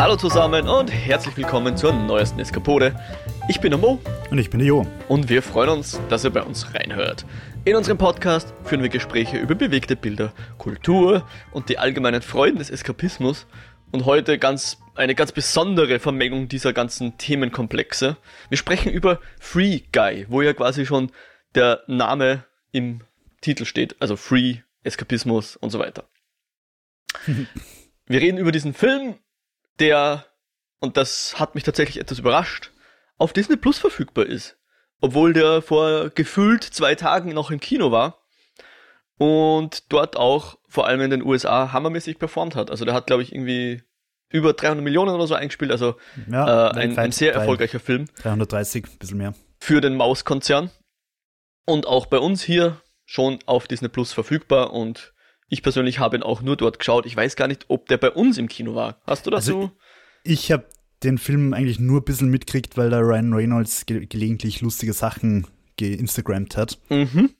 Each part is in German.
Hallo zusammen und herzlich willkommen zur neuesten Eskapode. Ich bin der Mo. Und ich bin der Jo. Und wir freuen uns, dass ihr bei uns reinhört. In unserem Podcast führen wir Gespräche über bewegte Bilder, Kultur und die allgemeinen Freuden des Eskapismus. Und heute ganz eine ganz besondere Vermengung dieser ganzen Themenkomplexe. Wir sprechen über Free Guy, wo ja quasi schon der Name im Titel steht, also Free, Eskapismus und so weiter. wir reden über diesen Film, der, und das hat mich tatsächlich etwas überrascht, auf Disney Plus verfügbar ist. Obwohl der vor gefühlt zwei Tagen noch im Kino war und dort auch vor allem in den USA hammermäßig performt hat. Also der hat, glaube ich, irgendwie über 300 Millionen oder so eingespielt, also ja, äh, ein, ein, sehr erfolgreicher Film. 330, ein bisschen mehr. Für den Maus-Konzern. Und auch bei uns hier schon auf Disney Plus verfügbar und ich persönlich habe ihn auch nur dort geschaut. Ich weiß gar nicht, ob der bei uns im Kino war. Hast du das also, so? Ich habe den Film eigentlich nur ein bisschen mitkriegt, weil da Ryan Reynolds ge gelegentlich lustige Sachen geinstagrammt hat. Mhm.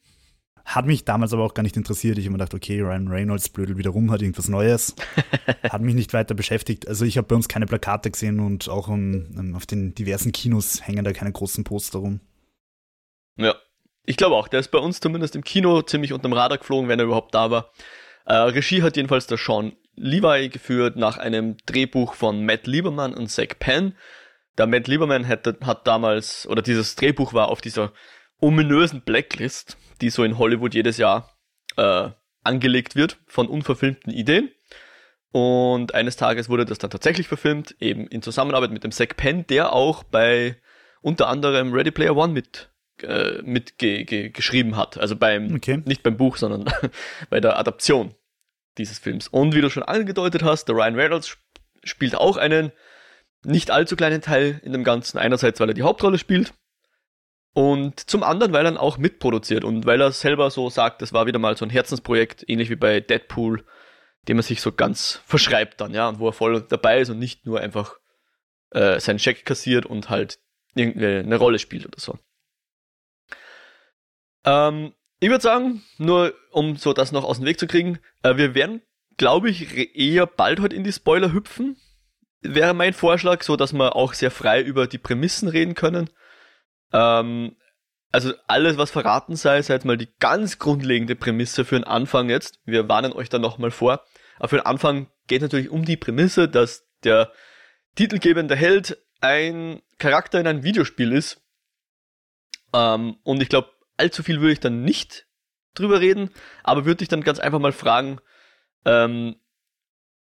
Hat mich damals aber auch gar nicht interessiert. Ich habe mir gedacht, okay, Ryan Reynolds blödel wieder rum, hat irgendwas Neues. hat mich nicht weiter beschäftigt. Also ich habe bei uns keine Plakate gesehen und auch um, auf den diversen Kinos hängen da keine großen Poster rum. Ja, ich glaube auch. Der ist bei uns zumindest im Kino ziemlich unterm Radar geflogen, wenn er überhaupt da war. Äh, Regie hat jedenfalls der Sean Levi geführt nach einem Drehbuch von Matt Lieberman und Zach Penn. Der Matt Lieberman hat, hat damals, oder dieses Drehbuch war auf dieser ominösen Blacklist, die so in Hollywood jedes Jahr äh, angelegt wird von unverfilmten Ideen. Und eines Tages wurde das dann tatsächlich verfilmt, eben in Zusammenarbeit mit dem Zach Penn, der auch bei unter anderem Ready Player One mit äh, mit ge hat. Also beim, okay. nicht beim Buch, sondern bei der Adaption dieses Films. Und wie du schon angedeutet hast, der Ryan Reynolds spielt auch einen nicht allzu kleinen Teil in dem Ganzen. Einerseits, weil er die Hauptrolle spielt und zum anderen, weil er auch mitproduziert und weil er selber so sagt, das war wieder mal so ein Herzensprojekt, ähnlich wie bei Deadpool, dem er sich so ganz verschreibt dann, ja, und wo er voll dabei ist und nicht nur einfach äh, seinen Check kassiert und halt irgendeine Rolle spielt oder so. Ähm, ich würde sagen, nur um so das noch aus dem Weg zu kriegen, äh, wir werden, glaube ich, eher bald heute in die Spoiler hüpfen. Wäre mein Vorschlag, so dass wir auch sehr frei über die Prämissen reden können. Ähm, also alles, was verraten sei, sei jetzt mal die ganz grundlegende Prämisse für den Anfang jetzt. Wir warnen euch dann nochmal vor. Aber für den Anfang geht natürlich um die Prämisse, dass der titelgebende Held ein Charakter in einem Videospiel ist. Ähm, und ich glaube, allzu viel würde ich dann nicht drüber reden, aber würde dich dann ganz einfach mal fragen, ähm,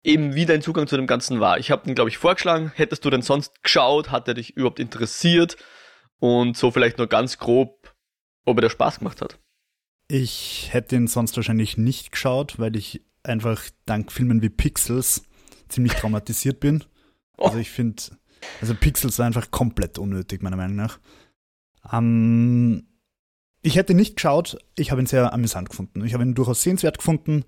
eben wie dein Zugang zu dem Ganzen war. Ich habe ihn, glaube ich, vorgeschlagen. Hättest du denn sonst geschaut? Hat er dich überhaupt interessiert? Und so vielleicht nur ganz grob, ob er dir Spaß gemacht hat. Ich hätte ihn sonst wahrscheinlich nicht geschaut, weil ich einfach dank Filmen wie Pixels ziemlich traumatisiert bin. Oh. Also ich finde, also Pixels war einfach komplett unnötig, meiner Meinung nach. Ähm, ich hätte nicht geschaut, ich habe ihn sehr amüsant gefunden. Ich habe ihn durchaus sehenswert gefunden.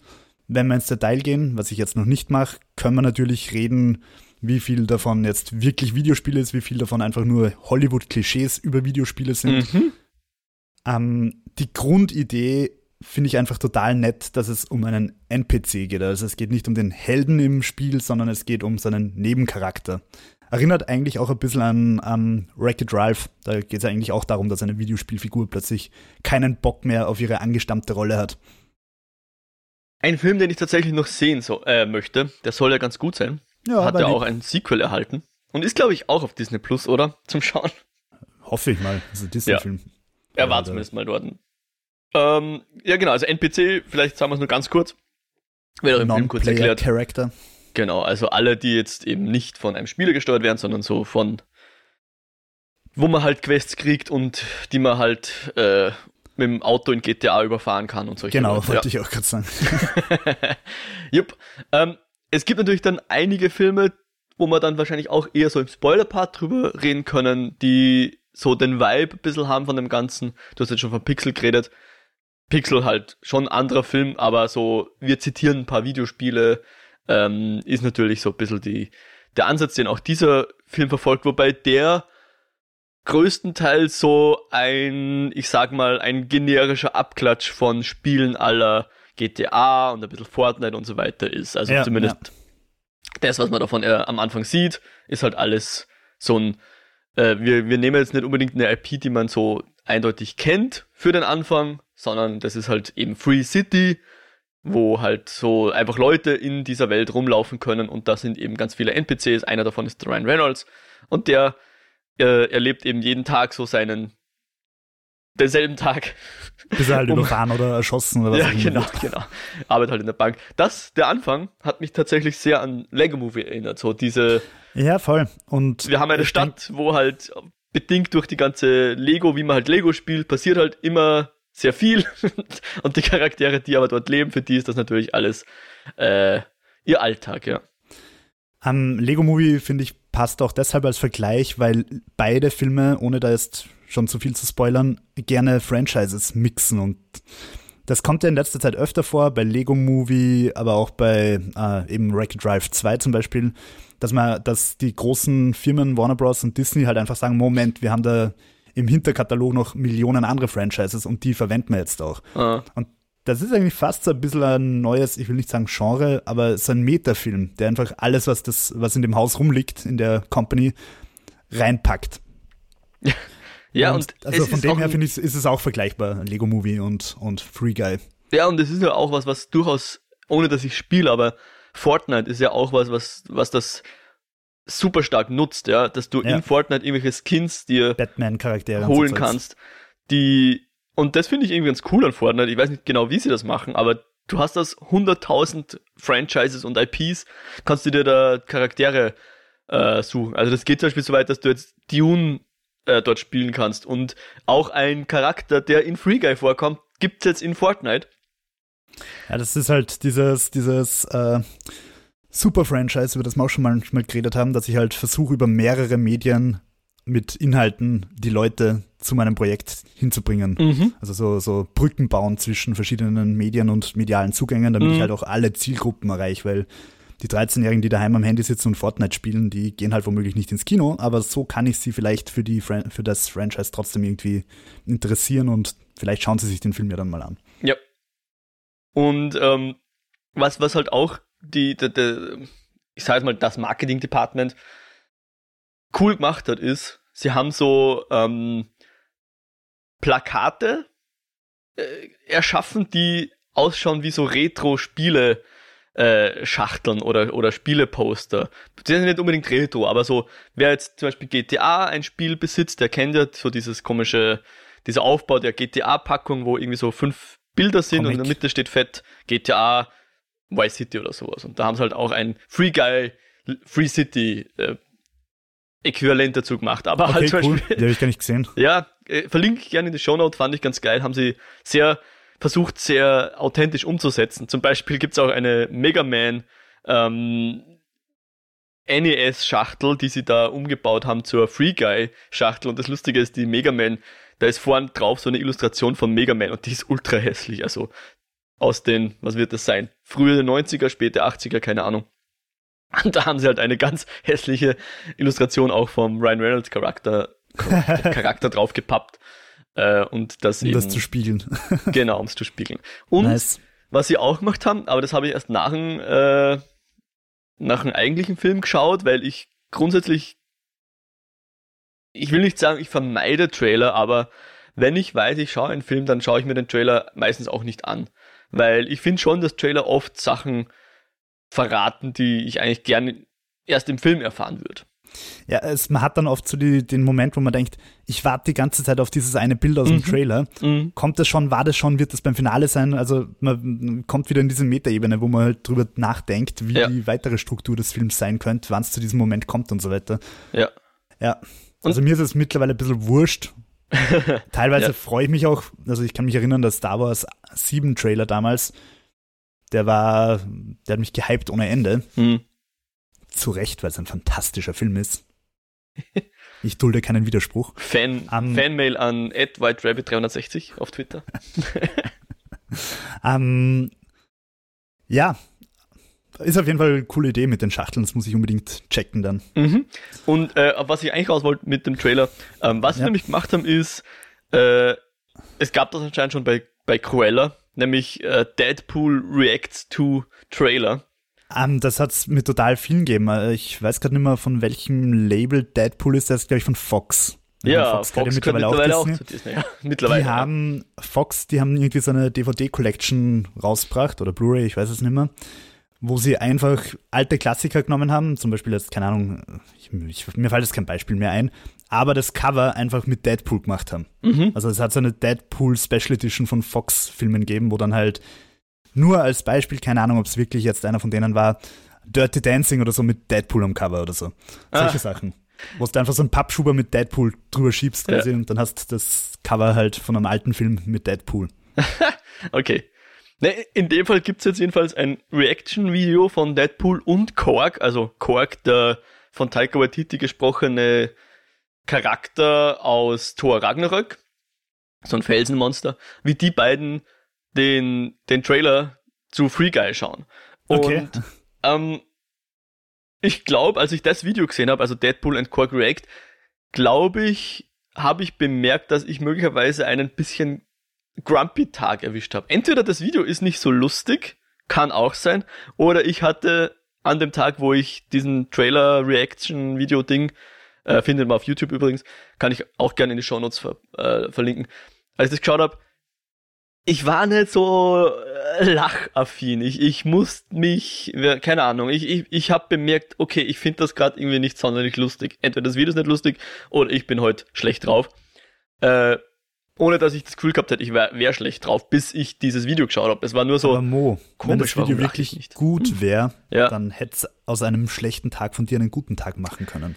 Wenn wir ins Detail gehen, was ich jetzt noch nicht mache, können wir natürlich reden, wie viel davon jetzt wirklich Videospiele ist, wie viel davon einfach nur Hollywood-Klischees über Videospiele sind. Mhm. Ähm, die Grundidee finde ich einfach total nett, dass es um einen NPC geht. Also es geht nicht um den Helden im Spiel, sondern es geht um seinen Nebencharakter. Erinnert eigentlich auch ein bisschen an, an Wreck-It Ralph. Da geht es eigentlich auch darum, dass eine Videospielfigur plötzlich keinen Bock mehr auf ihre angestammte Rolle hat. Ein Film, den ich tatsächlich noch sehen so, äh, möchte, der soll ja ganz gut sein. Ja, hat ja auch ein Sequel erhalten. Und ist, glaube ich, auch auf Disney Plus, oder? Zum Schauen. Hoffe ich mal. Das ist ein Disney-Film. Ja. Er war zumindest mal dort. Ähm, ja, genau. Also NPC, vielleicht sagen wir es nur ganz kurz. Wird auch im Film kurz erklärt. Character. Genau, also alle, die jetzt eben nicht von einem Spieler gesteuert werden, sondern so von, wo man halt Quests kriegt und die man halt äh, mit dem Auto in GTA überfahren kann und solche Genau, Leute. wollte ja. ich auch gerade sagen. Jupp. Ähm, es gibt natürlich dann einige Filme, wo man dann wahrscheinlich auch eher so im Spoiler-Part drüber reden können, die so den Vibe ein bisschen haben von dem Ganzen. Du hast jetzt schon von Pixel geredet. Pixel halt schon ein anderer Film, aber so, wir zitieren ein paar Videospiele, ähm, ist natürlich so ein bisschen die, der Ansatz, den auch dieser Film verfolgt, wobei der größtenteils so ein, ich sag mal, ein generischer Abklatsch von Spielen aller GTA und ein bisschen Fortnite und so weiter ist. Also ja, zumindest ja. das, was man davon äh, am Anfang sieht, ist halt alles so ein, äh, wir, wir nehmen jetzt nicht unbedingt eine IP, die man so eindeutig kennt für den Anfang, sondern das ist halt eben Free City, wo halt so einfach Leute in dieser Welt rumlaufen können und da sind eben ganz viele NPCs. Einer davon ist Ryan Reynolds und der äh, erlebt eben jeden Tag so seinen denselben Tag. Bis er halt um, überfahren oder erschossen oder was Ja, genau, wird. genau. Arbeitet halt in der Bank. Das, der Anfang, hat mich tatsächlich sehr an Lego Movie erinnert. So diese. Ja, voll. Und wir haben eine Stadt, wo halt bedingt durch die ganze Lego, wie man halt Lego spielt, passiert halt immer sehr viel. und die Charaktere, die aber dort leben, für die ist das natürlich alles äh, ihr Alltag, ja. Am Lego Movie, finde ich, passt auch deshalb als Vergleich, weil beide Filme, ohne da jetzt schon zu viel zu spoilern, gerne Franchises mixen und das kommt ja in letzter Zeit öfter vor, bei Lego Movie, aber auch bei äh, eben Wreck Drive 2 zum Beispiel, dass man, dass die großen Firmen Warner Bros. und Disney halt einfach sagen, Moment, wir haben da im Hinterkatalog noch Millionen andere Franchises und die verwenden wir jetzt auch. Ah. Und das ist eigentlich fast so ein bisschen ein neues, ich will nicht sagen Genre, aber so ein Metafilm, der einfach alles, was das, was in dem Haus rumliegt, in der Company, reinpackt. Ja, und, und also von dem her finde ich, ist es auch vergleichbar, Lego Movie und, und Free Guy. Ja, und es ist ja auch was, was durchaus, ohne dass ich spiele, aber Fortnite ist ja auch was, was, was das super stark nutzt, ja, dass du ja. in Fortnite irgendwelche Skins dir Batman-Charaktere holen kannst, die, und das finde ich irgendwie ganz cool an Fortnite. Ich weiß nicht genau, wie sie das machen, aber du hast das 100.000 Franchises und IPs, kannst du dir da Charaktere äh, suchen. Also das geht zum Beispiel so weit, dass du jetzt Dune äh, dort spielen kannst. Und auch ein Charakter, der in Free Guy vorkommt, gibt's jetzt in Fortnite. Ja, das ist halt dieses, dieses äh, Super-Franchise, über das wir auch schon manchmal geredet haben, dass ich halt versuche, über mehrere Medien mit Inhalten die Leute zu meinem Projekt hinzubringen. Mhm. Also so, so Brücken bauen zwischen verschiedenen Medien und medialen Zugängen, damit mhm. ich halt auch alle Zielgruppen erreiche, weil die 13-Jährigen, die daheim am Handy sitzen und Fortnite spielen, die gehen halt womöglich nicht ins Kino, aber so kann ich sie vielleicht für, die, für das Franchise trotzdem irgendwie interessieren und vielleicht schauen sie sich den Film ja dann mal an. Ja. Und ähm, was, was halt auch die, die, die ich sage mal, das Marketing-Department cool gemacht hat, ist, sie haben so ähm, Plakate äh, erschaffen, die ausschauen wie so Retro-Spiele äh, Schachteln oder, oder Spieleposter. Die sind nicht unbedingt Retro, aber so, wer jetzt zum Beispiel GTA ein Spiel besitzt, der kennt ja so dieses komische, dieser Aufbau der GTA-Packung, wo irgendwie so fünf Bilder sind Comic. und in der Mitte steht fett GTA Vice City oder sowas. Und da haben sie halt auch ein Free Guy, Free City äh, Äquivalent dazu gemacht. Aber halt okay, halt zum cool. Beispiel. Den habe ich gar nicht gesehen. Ja, äh, verlinke ich gerne in die Show Note, fand ich ganz geil. Haben sie sehr versucht sehr authentisch umzusetzen. Zum Beispiel gibt's auch eine Mega Man ähm, NES-Schachtel, die sie da umgebaut haben zur Free Guy-Schachtel. Und das Lustige ist, die Mega Man, da ist vorn drauf so eine Illustration von Mega Man und die ist ultra hässlich. Also aus den, was wird das sein? Frühe 90er, späte 80er, keine Ahnung. Und da haben sie halt eine ganz hässliche Illustration auch vom Ryan Reynolds Charakter, Charakter drauf gepappt. Äh, und das um eben, das zu spiegeln. genau, um es zu spiegeln. Und nice. was sie auch gemacht haben, aber das habe ich erst nach dem, äh, nach dem eigentlichen Film geschaut, weil ich grundsätzlich, ich will nicht sagen, ich vermeide Trailer, aber wenn ich weiß, ich schaue einen Film, dann schaue ich mir den Trailer meistens auch nicht an. Weil ich finde schon, dass Trailer oft Sachen verraten, die ich eigentlich gerne erst im Film erfahren würde. Ja, es, man hat dann oft so die, den Moment, wo man denkt, ich warte die ganze Zeit auf dieses eine Bild aus mhm. dem Trailer. Mhm. Kommt das schon, war das schon, wird das beim Finale sein? Also man kommt wieder in diese Metaebene, wo man halt drüber nachdenkt, wie ja. die weitere Struktur des Films sein könnte, wann es zu diesem Moment kommt und so weiter. Ja. Ja. Also mir ist es mittlerweile ein bisschen wurscht. Teilweise ja. freue ich mich auch, also ich kann mich erinnern, dass Star Wars 7 Trailer damals, der war, der hat mich gehypt ohne Ende. Mhm. Zu Recht, weil es ein fantastischer Film ist. Ich dulde keinen Widerspruch. Fan, um, Fanmail an whiterabbit360 auf Twitter. um, ja, ist auf jeden Fall eine coole Idee mit den Schachteln, das muss ich unbedingt checken dann. Mhm. Und äh, was ich eigentlich raus wollte mit dem Trailer, ähm, was ja. sie nämlich gemacht haben, ist, äh, es gab das anscheinend schon bei, bei Cruella, nämlich äh, Deadpool Reacts to Trailer. Um, ähm, das hat es mir total vielen gegeben. Äh, ich weiß gerade nicht mehr, von welchem Label Deadpool ist. Das ist, glaube ich, von Fox. Ja, Fox, Fox mittlerweile, mittlerweile, auch, Disney. auch zu Disney. Ja, mittlerweile. Die haben, Fox, die haben irgendwie so eine DVD-Collection rausgebracht oder Blu-ray, ich weiß es nicht mehr, wo sie einfach alte Klassiker genommen haben, zum Beispiel jetzt, keine Ahnung, ich, ich, mir fällt jetzt kein Beispiel mehr ein, aber das Cover einfach mit Deadpool gemacht haben. Mhm. Also es hat so eine Deadpool Special Edition von Fox-Filmen gegeben, wo dann halt nur als Beispiel, keine Ahnung, ob es wirklich jetzt einer von denen war, Dirty Dancing oder so mit Deadpool am Cover oder so. Solche ah. Sachen. Wo du einfach so einen Pappschuber mit Deadpool drüber schiebst quasi ja. und dann hast du das Cover halt von einem alten Film mit Deadpool. okay. Ne, in dem Fall gibt es jetzt jedenfalls ein Reaction-Video von Deadpool und Korg, also Korg, der von Taika Waititi gesprochene Charakter aus Thor Ragnarök, so ein Felsenmonster, wie die beiden den, den Trailer zu Free Guy schauen. Und okay. ähm, ich glaube, als ich das Video gesehen habe, also Deadpool and Korg React, glaube ich, habe ich bemerkt, dass ich möglicherweise einen bisschen grumpy Tag erwischt habe. Entweder das Video ist nicht so lustig, kann auch sein, oder ich hatte an dem Tag, wo ich diesen Trailer Reaction Video Ding äh, findet man auf YouTube übrigens, kann ich auch gerne in die Show Notes ver äh, verlinken. Als ich das geschaut habe, ich war nicht so äh, lachaffin. Ich, ich musste mich, keine Ahnung, ich, ich, ich habe bemerkt, okay, ich finde das gerade irgendwie nicht sonderlich lustig. Entweder das Video ist nicht lustig oder ich bin heute schlecht drauf. Äh, ohne dass ich das Gefühl gehabt hätte, ich wäre wär schlecht drauf, bis ich dieses Video geschaut habe. Es war nur so Aber Mo, komisch, wenn das Video wirklich gut wäre, ja. dann hätte es aus einem schlechten Tag von dir einen guten Tag machen können.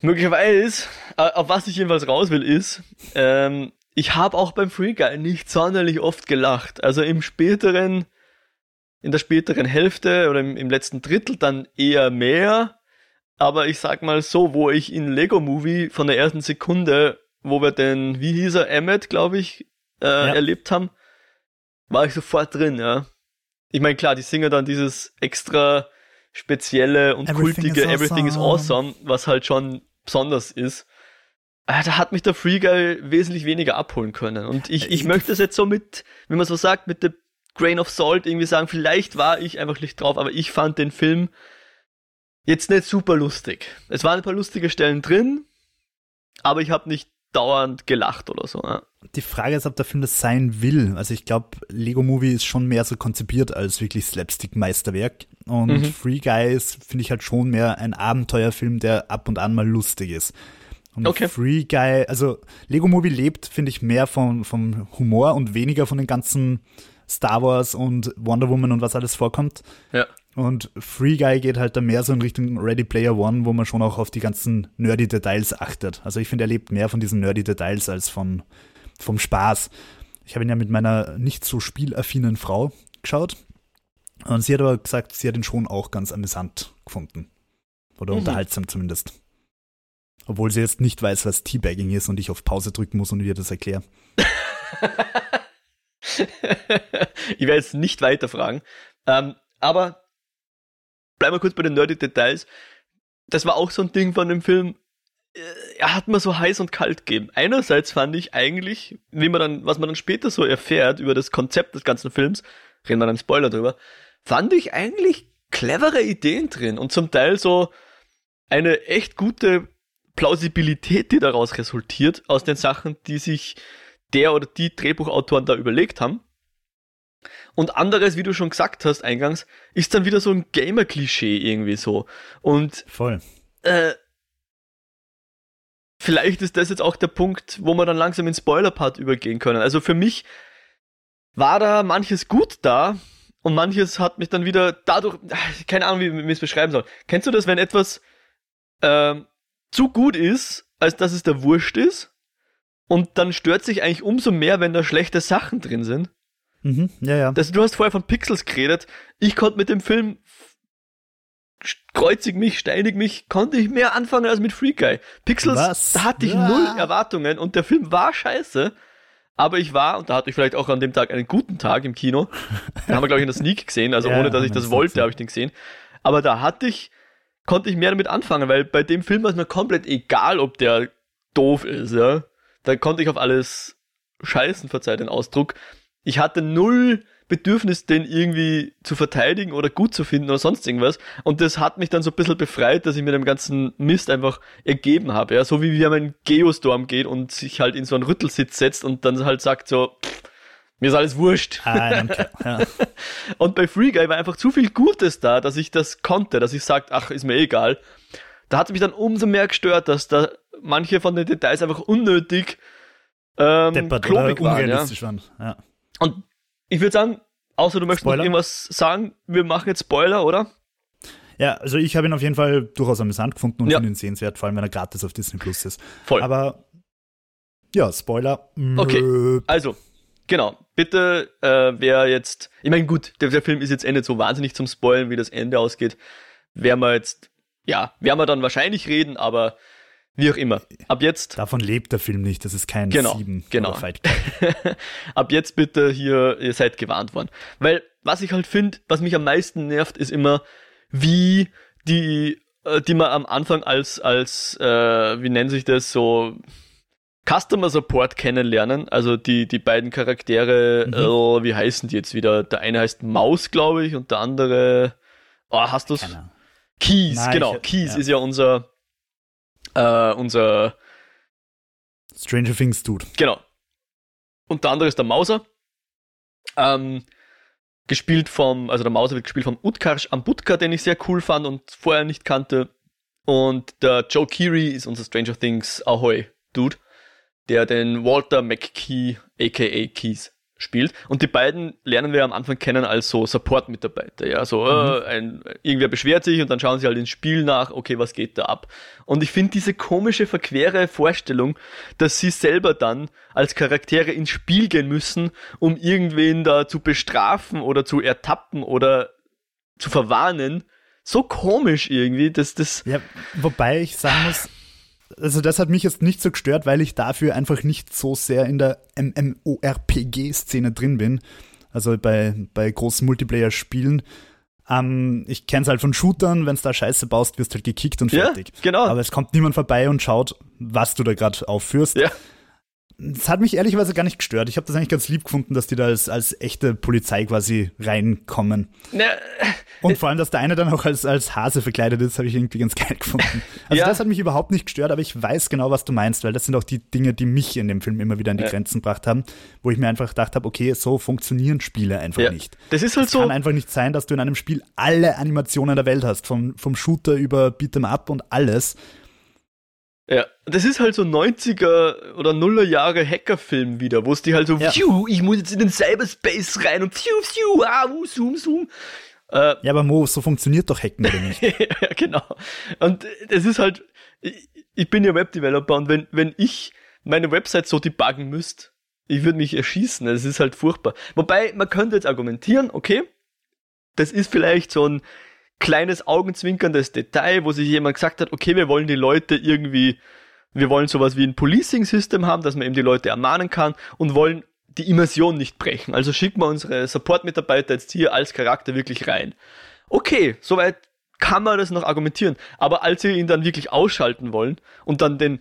Möglicherweise, äh, auf was ich jedenfalls raus will, ist, ähm, ich habe auch beim Free Guy nicht sonderlich oft gelacht. Also im späteren, in der späteren Hälfte oder im, im letzten Drittel dann eher mehr. Aber ich sag mal so, wo ich in Lego Movie von der ersten Sekunde, wo wir den, wie hieß er, Emmet, glaube ich, äh, ja. erlebt haben, war ich sofort drin, ja. Ich meine, klar, die singen dann dieses extra spezielle und Everything kultige is Everything is Awesome, was halt schon besonders ist. Ah, da hat mich der Free Guy wesentlich weniger abholen können. Und ich, ich möchte es jetzt so mit, wie man so sagt, mit dem Grain of Salt irgendwie sagen, vielleicht war ich einfach nicht drauf, aber ich fand den Film jetzt nicht super lustig. Es waren ein paar lustige Stellen drin, aber ich habe nicht dauernd gelacht oder so. Ja. Die Frage ist, ob der Film das sein will. Also ich glaube, Lego Movie ist schon mehr so konzipiert als wirklich Slapstick-Meisterwerk. Und mhm. Free Guys finde ich halt schon mehr ein Abenteuerfilm, der ab und an mal lustig ist. Und okay. Free Guy, also Lego Movie lebt, finde ich, mehr vom, vom Humor und weniger von den ganzen Star Wars und Wonder Woman und was alles vorkommt. Ja. Und Free Guy geht halt da mehr so in Richtung Ready Player One, wo man schon auch auf die ganzen nerdy Details achtet. Also ich finde, er lebt mehr von diesen nerdy Details als von, vom Spaß. Ich habe ihn ja mit meiner nicht so spielaffinen Frau geschaut. Und sie hat aber gesagt, sie hat ihn schon auch ganz amüsant gefunden. Oder mhm. unterhaltsam zumindest. Obwohl sie jetzt nicht weiß, was Teabagging ist und ich auf Pause drücken muss und ihr das erkläre. ich werde jetzt nicht weiter fragen. Ähm, aber bleiben wir kurz bei den nerdy Details. Das war auch so ein Ding von dem Film. Äh, er hat mir so heiß und kalt gegeben. Einerseits fand ich eigentlich, wie man dann, was man dann später so erfährt über das Konzept des ganzen Films, reden wir dann Spoiler drüber, fand ich eigentlich clevere Ideen drin und zum Teil so eine echt gute Plausibilität, die daraus resultiert, aus den Sachen, die sich der oder die Drehbuchautoren da überlegt haben. Und anderes, wie du schon gesagt hast eingangs, ist dann wieder so ein Gamer-Klischee irgendwie so. Und voll. Äh, vielleicht ist das jetzt auch der Punkt, wo wir dann langsam in Spoiler-Part übergehen können. Also für mich war da manches gut da und manches hat mich dann wieder dadurch, keine Ahnung, wie ich es beschreiben soll. Kennst du das, wenn etwas ähm, zu gut ist, als dass es der Wurscht ist. Und dann stört sich eigentlich umso mehr, wenn da schlechte Sachen drin sind. Mhm, ja, ja. Das, du hast vorher von Pixels geredet. Ich konnte mit dem Film kreuzig mich, steinig mich, konnte ich mehr anfangen als mit Free Guy. Pixels, Was? da hatte ich ja. null Erwartungen und der Film war scheiße. Aber ich war, und da hatte ich vielleicht auch an dem Tag einen guten Tag im Kino. Den haben wir, glaube ich, in der Sneak gesehen, also ja, ohne dass ich das wollte, habe ich den gesehen. Aber da hatte ich konnte ich mehr damit anfangen, weil bei dem Film war es mir komplett egal, ob der doof ist, ja. Da konnte ich auf alles scheißen, verzeiht den Ausdruck. Ich hatte null Bedürfnis, den irgendwie zu verteidigen oder gut zu finden oder sonst irgendwas. Und das hat mich dann so ein bisschen befreit, dass ich mir dem ganzen Mist einfach ergeben habe. Ja, so wie wenn man in Geostorm geht und sich halt in so einen Rüttelsitz setzt und dann halt sagt so, pff, mir ist alles wurscht. Ah, ja. und bei Free Guy war einfach zu viel Gutes da, dass ich das konnte, dass ich sagt, ach, ist mir egal. Da hat es mich dann umso mehr gestört, dass da manche von den Details einfach unnötig ähm, Deppert klobig waren. Unrealistisch ja. waren. Ja. Und ich würde sagen, außer du möchtest Spoiler? noch irgendwas sagen, wir machen jetzt Spoiler, oder? Ja, also ich habe ihn auf jeden Fall durchaus amüsant gefunden und ja. finde ihn sehenswert, vor allem wenn er gratis auf Disney Plus ist. Voll. Aber ja, Spoiler. Okay, also, genau. Bitte, äh, wer jetzt, ich meine, gut, der, der, Film ist jetzt eh nicht so wahnsinnig zum Spoilen, wie das Ende ausgeht. Werden wir jetzt, ja, werden wir dann wahrscheinlich reden, aber wie auch immer. Ab jetzt. Davon lebt der Film nicht. Das ist kein genau, Sieben genau. Fight Ab jetzt bitte hier, ihr seid gewarnt worden. Weil, was ich halt finde, was mich am meisten nervt, ist immer, wie die, äh, die man am Anfang als, als, äh, wie nennt sich das, so, Customer Support kennenlernen. Also die, die beiden Charaktere, mhm. äh, wie heißen die jetzt wieder? Der eine heißt Maus, glaube ich, und der andere, oh, hast du's? Keys, Nein, genau. Ich, Keys ja. ist ja unser, äh, unser Stranger Things Dude. Genau. Und der andere ist der Mauser. Ähm, gespielt vom, also der Mauser wird gespielt vom Utkarsh Ambutka, den ich sehr cool fand und vorher nicht kannte. Und der Joe Keery ist unser Stranger Things Ahoy Dude, der den Walter McKee, aka Keys, spielt. Und die beiden lernen wir am Anfang kennen als so Support-Mitarbeiter. Ja, so äh, mhm. ein, irgendwer beschwert sich und dann schauen sie halt ins Spiel nach, okay, was geht da ab? Und ich finde diese komische, verquere Vorstellung, dass sie selber dann als Charaktere ins Spiel gehen müssen, um irgendwen da zu bestrafen oder zu ertappen oder zu verwarnen, so komisch irgendwie, dass das. Ja, wobei ich sagen muss, also das hat mich jetzt nicht so gestört, weil ich dafür einfach nicht so sehr in der MMORPG-Szene drin bin. Also bei, bei großen Multiplayer-Spielen. Ähm, ich kenne es halt von Shootern, wenn du da Scheiße baust, wirst du halt gekickt und fertig. Ja, genau. Aber es kommt niemand vorbei und schaut, was du da gerade aufführst. Ja. Das hat mich ehrlicherweise gar nicht gestört. Ich habe das eigentlich ganz lieb gefunden, dass die da als, als echte Polizei quasi reinkommen. Na, und vor allem, dass der eine dann auch als, als Hase verkleidet ist, habe ich irgendwie ganz geil gefunden. Also ja. das hat mich überhaupt nicht gestört, aber ich weiß genau, was du meinst, weil das sind auch die Dinge, die mich in dem Film immer wieder an die ja. Grenzen gebracht haben, wo ich mir einfach gedacht habe, okay, so funktionieren Spiele einfach ja. nicht. Das ist halt es so. kann einfach nicht sein, dass du in einem Spiel alle Animationen der Welt hast, vom, vom Shooter über Beat'em Up und alles. Ja, das ist halt so 90er oder Nuller Jahre Hackerfilm wieder, wo es die halt so, ja. Ich muss jetzt in den Cyberspace rein und pfiuh, pfiuh, ah, uh, zoom, zoom. Äh, ja, aber Mo, so funktioniert doch Hacken oder nicht? ja, genau. Und es ist halt, ich, ich bin ja Webdeveloper und wenn, wenn ich meine Website so debuggen müsste, ich würde mich erschießen. Es ist halt furchtbar. Wobei, man könnte jetzt argumentieren, okay, das ist vielleicht so ein kleines augenzwinkerndes Detail, wo sich jemand gesagt hat, okay, wir wollen die Leute irgendwie, wir wollen sowas wie ein Policing-System haben, dass man eben die Leute ermahnen kann und wollen die Immersion nicht brechen. Also schicken wir unsere Support-Mitarbeiter jetzt hier als Charakter wirklich rein. Okay, soweit kann man das noch argumentieren. Aber als sie ihn dann wirklich ausschalten wollen und dann den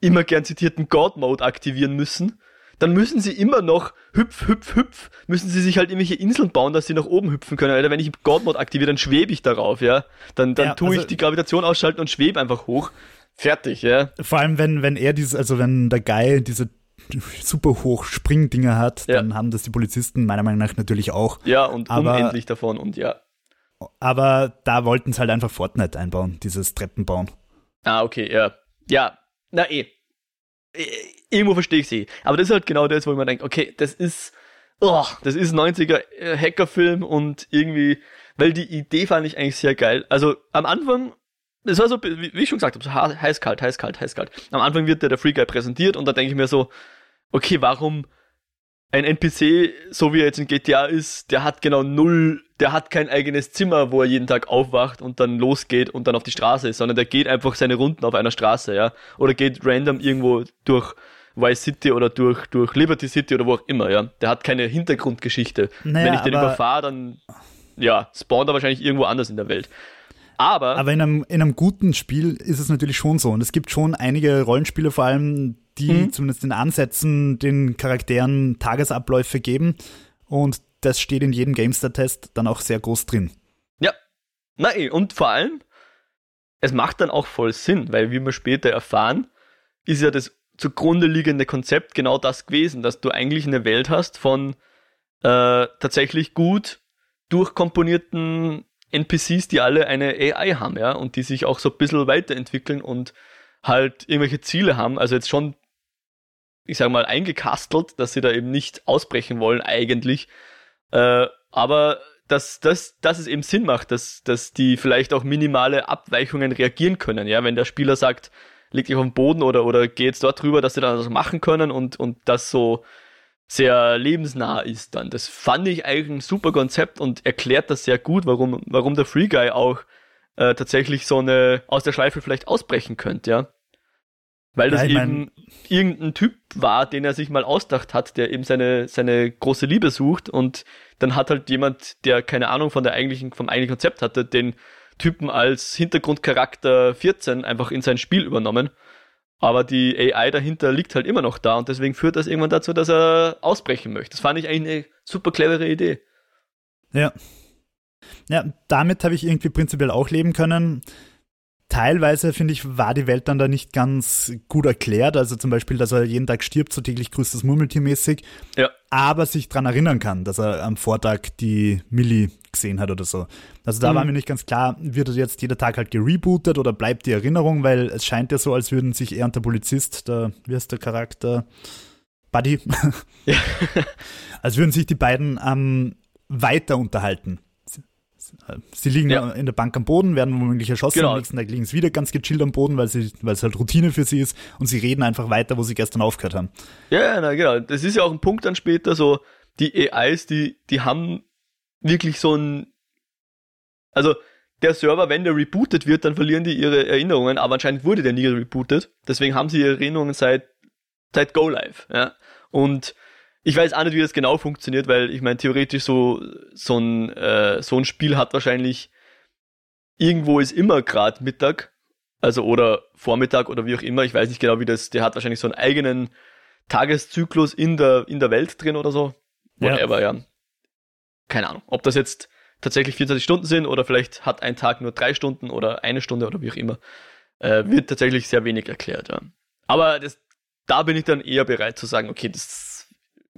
immer gern zitierten God-Mode aktivieren müssen, dann müssen sie immer noch hüpf, hüpf, hüpf, müssen sie sich halt irgendwelche Inseln bauen, dass sie nach oben hüpfen können. Alter, wenn ich God-Mode aktiviere, dann schwebe ich darauf, ja. Dann, dann ja, tue also ich die Gravitation ausschalten und schwebe einfach hoch. Fertig, ja. Vor allem, wenn, wenn er dieses, also wenn der Guy diese super hoch Springdinger hat, ja. dann haben das die Polizisten meiner Meinung nach natürlich auch. Ja, und aber, unendlich davon und ja. Aber da wollten sie halt einfach Fortnite einbauen, dieses Treppenbauen. Ah, okay, ja. Ja, na eh irgendwo verstehe ich sie. Aber das ist halt genau das, wo man denkt, okay, das ist, oh, das ist 90er äh, Hackerfilm und irgendwie, weil die Idee fand ich eigentlich sehr geil. Also am Anfang, das war so, wie ich schon gesagt habe, so heiß, kalt, heiß, kalt, heiß, kalt. Am Anfang wird der, der Free Guy präsentiert und da denke ich mir so, okay, warum ein NPC, so wie er jetzt in GTA ist, der hat genau null, der hat kein eigenes Zimmer, wo er jeden Tag aufwacht und dann losgeht und dann auf die Straße ist, sondern der geht einfach seine Runden auf einer Straße, ja. Oder geht random irgendwo durch Vice City oder durch, durch Liberty City oder wo auch immer, ja. Der hat keine Hintergrundgeschichte. Naja, Wenn ich den überfahre, dann, ja, spawnt er wahrscheinlich irgendwo anders in der Welt. Aber, aber in einem, in einem guten Spiel ist es natürlich schon so. Und es gibt schon einige Rollenspiele, vor allem, die mhm. zumindest in Ansätzen den Charakteren Tagesabläufe geben. Und das steht in jedem GameStar-Test dann auch sehr groß drin. Ja. Nein, und vor allem, es macht dann auch voll Sinn, weil wie wir später erfahren, ist ja das zugrunde liegende Konzept genau das gewesen, dass du eigentlich eine Welt hast von äh, tatsächlich gut durchkomponierten NPCs, die alle eine AI haben, ja, und die sich auch so ein bisschen weiterentwickeln und halt irgendwelche Ziele haben. Also jetzt schon, ich sag mal, eingekastelt, dass sie da eben nicht ausbrechen wollen eigentlich. Äh, aber dass, dass, dass es eben Sinn macht, dass, dass die vielleicht auch minimale Abweichungen reagieren können. Ja, wenn der Spieler sagt, leg dich auf den Boden oder, oder geh jetzt dort drüber, dass sie dann das machen können und, und das so sehr lebensnah ist dann. Das fand ich eigentlich ein super Konzept und erklärt das sehr gut, warum, warum der Free Guy auch äh, tatsächlich so eine aus der Schleife vielleicht ausbrechen könnte, ja. Weil das ja, eben irgendein Typ war, den er sich mal ausdacht hat, der eben seine, seine große Liebe sucht und dann hat halt jemand, der keine Ahnung von der eigentlichen, vom eigentlichen Konzept hatte, den Typen als Hintergrundcharakter 14 einfach in sein Spiel übernommen. Aber die AI dahinter liegt halt immer noch da und deswegen führt das irgendwann dazu, dass er ausbrechen möchte. Das fand ich eigentlich eine super clevere Idee. Ja. Ja, damit habe ich irgendwie prinzipiell auch leben können teilweise, finde ich, war die Welt dann da nicht ganz gut erklärt. Also zum Beispiel, dass er jeden Tag stirbt, so täglich grüßt das Murmeltier mäßig. Ja. Aber sich daran erinnern kann, dass er am Vortag die Millie gesehen hat oder so. Also da mhm. war mir nicht ganz klar, wird er jetzt jeder Tag halt gerebootet oder bleibt die Erinnerung, weil es scheint ja so, als würden sich er und der Polizist, der, wie heißt der Charakter? Buddy. Ja. als würden sich die beiden ähm, weiter unterhalten. Sie liegen ja. in der Bank am Boden, werden womöglich erschossen. Genau. Am nächsten Tag liegen sie wieder ganz gechillt am Boden, weil, sie, weil es halt Routine für sie ist. Und sie reden einfach weiter, wo sie gestern aufgehört haben. Ja, na, genau. Das ist ja auch ein Punkt dann später so, die AIs, die, die haben wirklich so ein, also der Server, wenn der rebootet wird, dann verlieren die ihre Erinnerungen, aber anscheinend wurde der nie rebootet. Deswegen haben sie ihre Erinnerungen seit, seit Go Live, ja. Und ich weiß auch nicht, wie das genau funktioniert, weil ich meine, theoretisch so, so ein, äh, so ein Spiel hat wahrscheinlich irgendwo ist immer gerade Mittag, also oder Vormittag oder wie auch immer. Ich weiß nicht genau, wie das, der hat wahrscheinlich so einen eigenen Tageszyklus in der, in der Welt drin oder so. Whatever, ja. ja. Keine Ahnung. Ob das jetzt tatsächlich 24 Stunden sind oder vielleicht hat ein Tag nur drei Stunden oder eine Stunde oder wie auch immer. Äh, wird tatsächlich sehr wenig erklärt, ja. Aber das, da bin ich dann eher bereit zu sagen, okay, das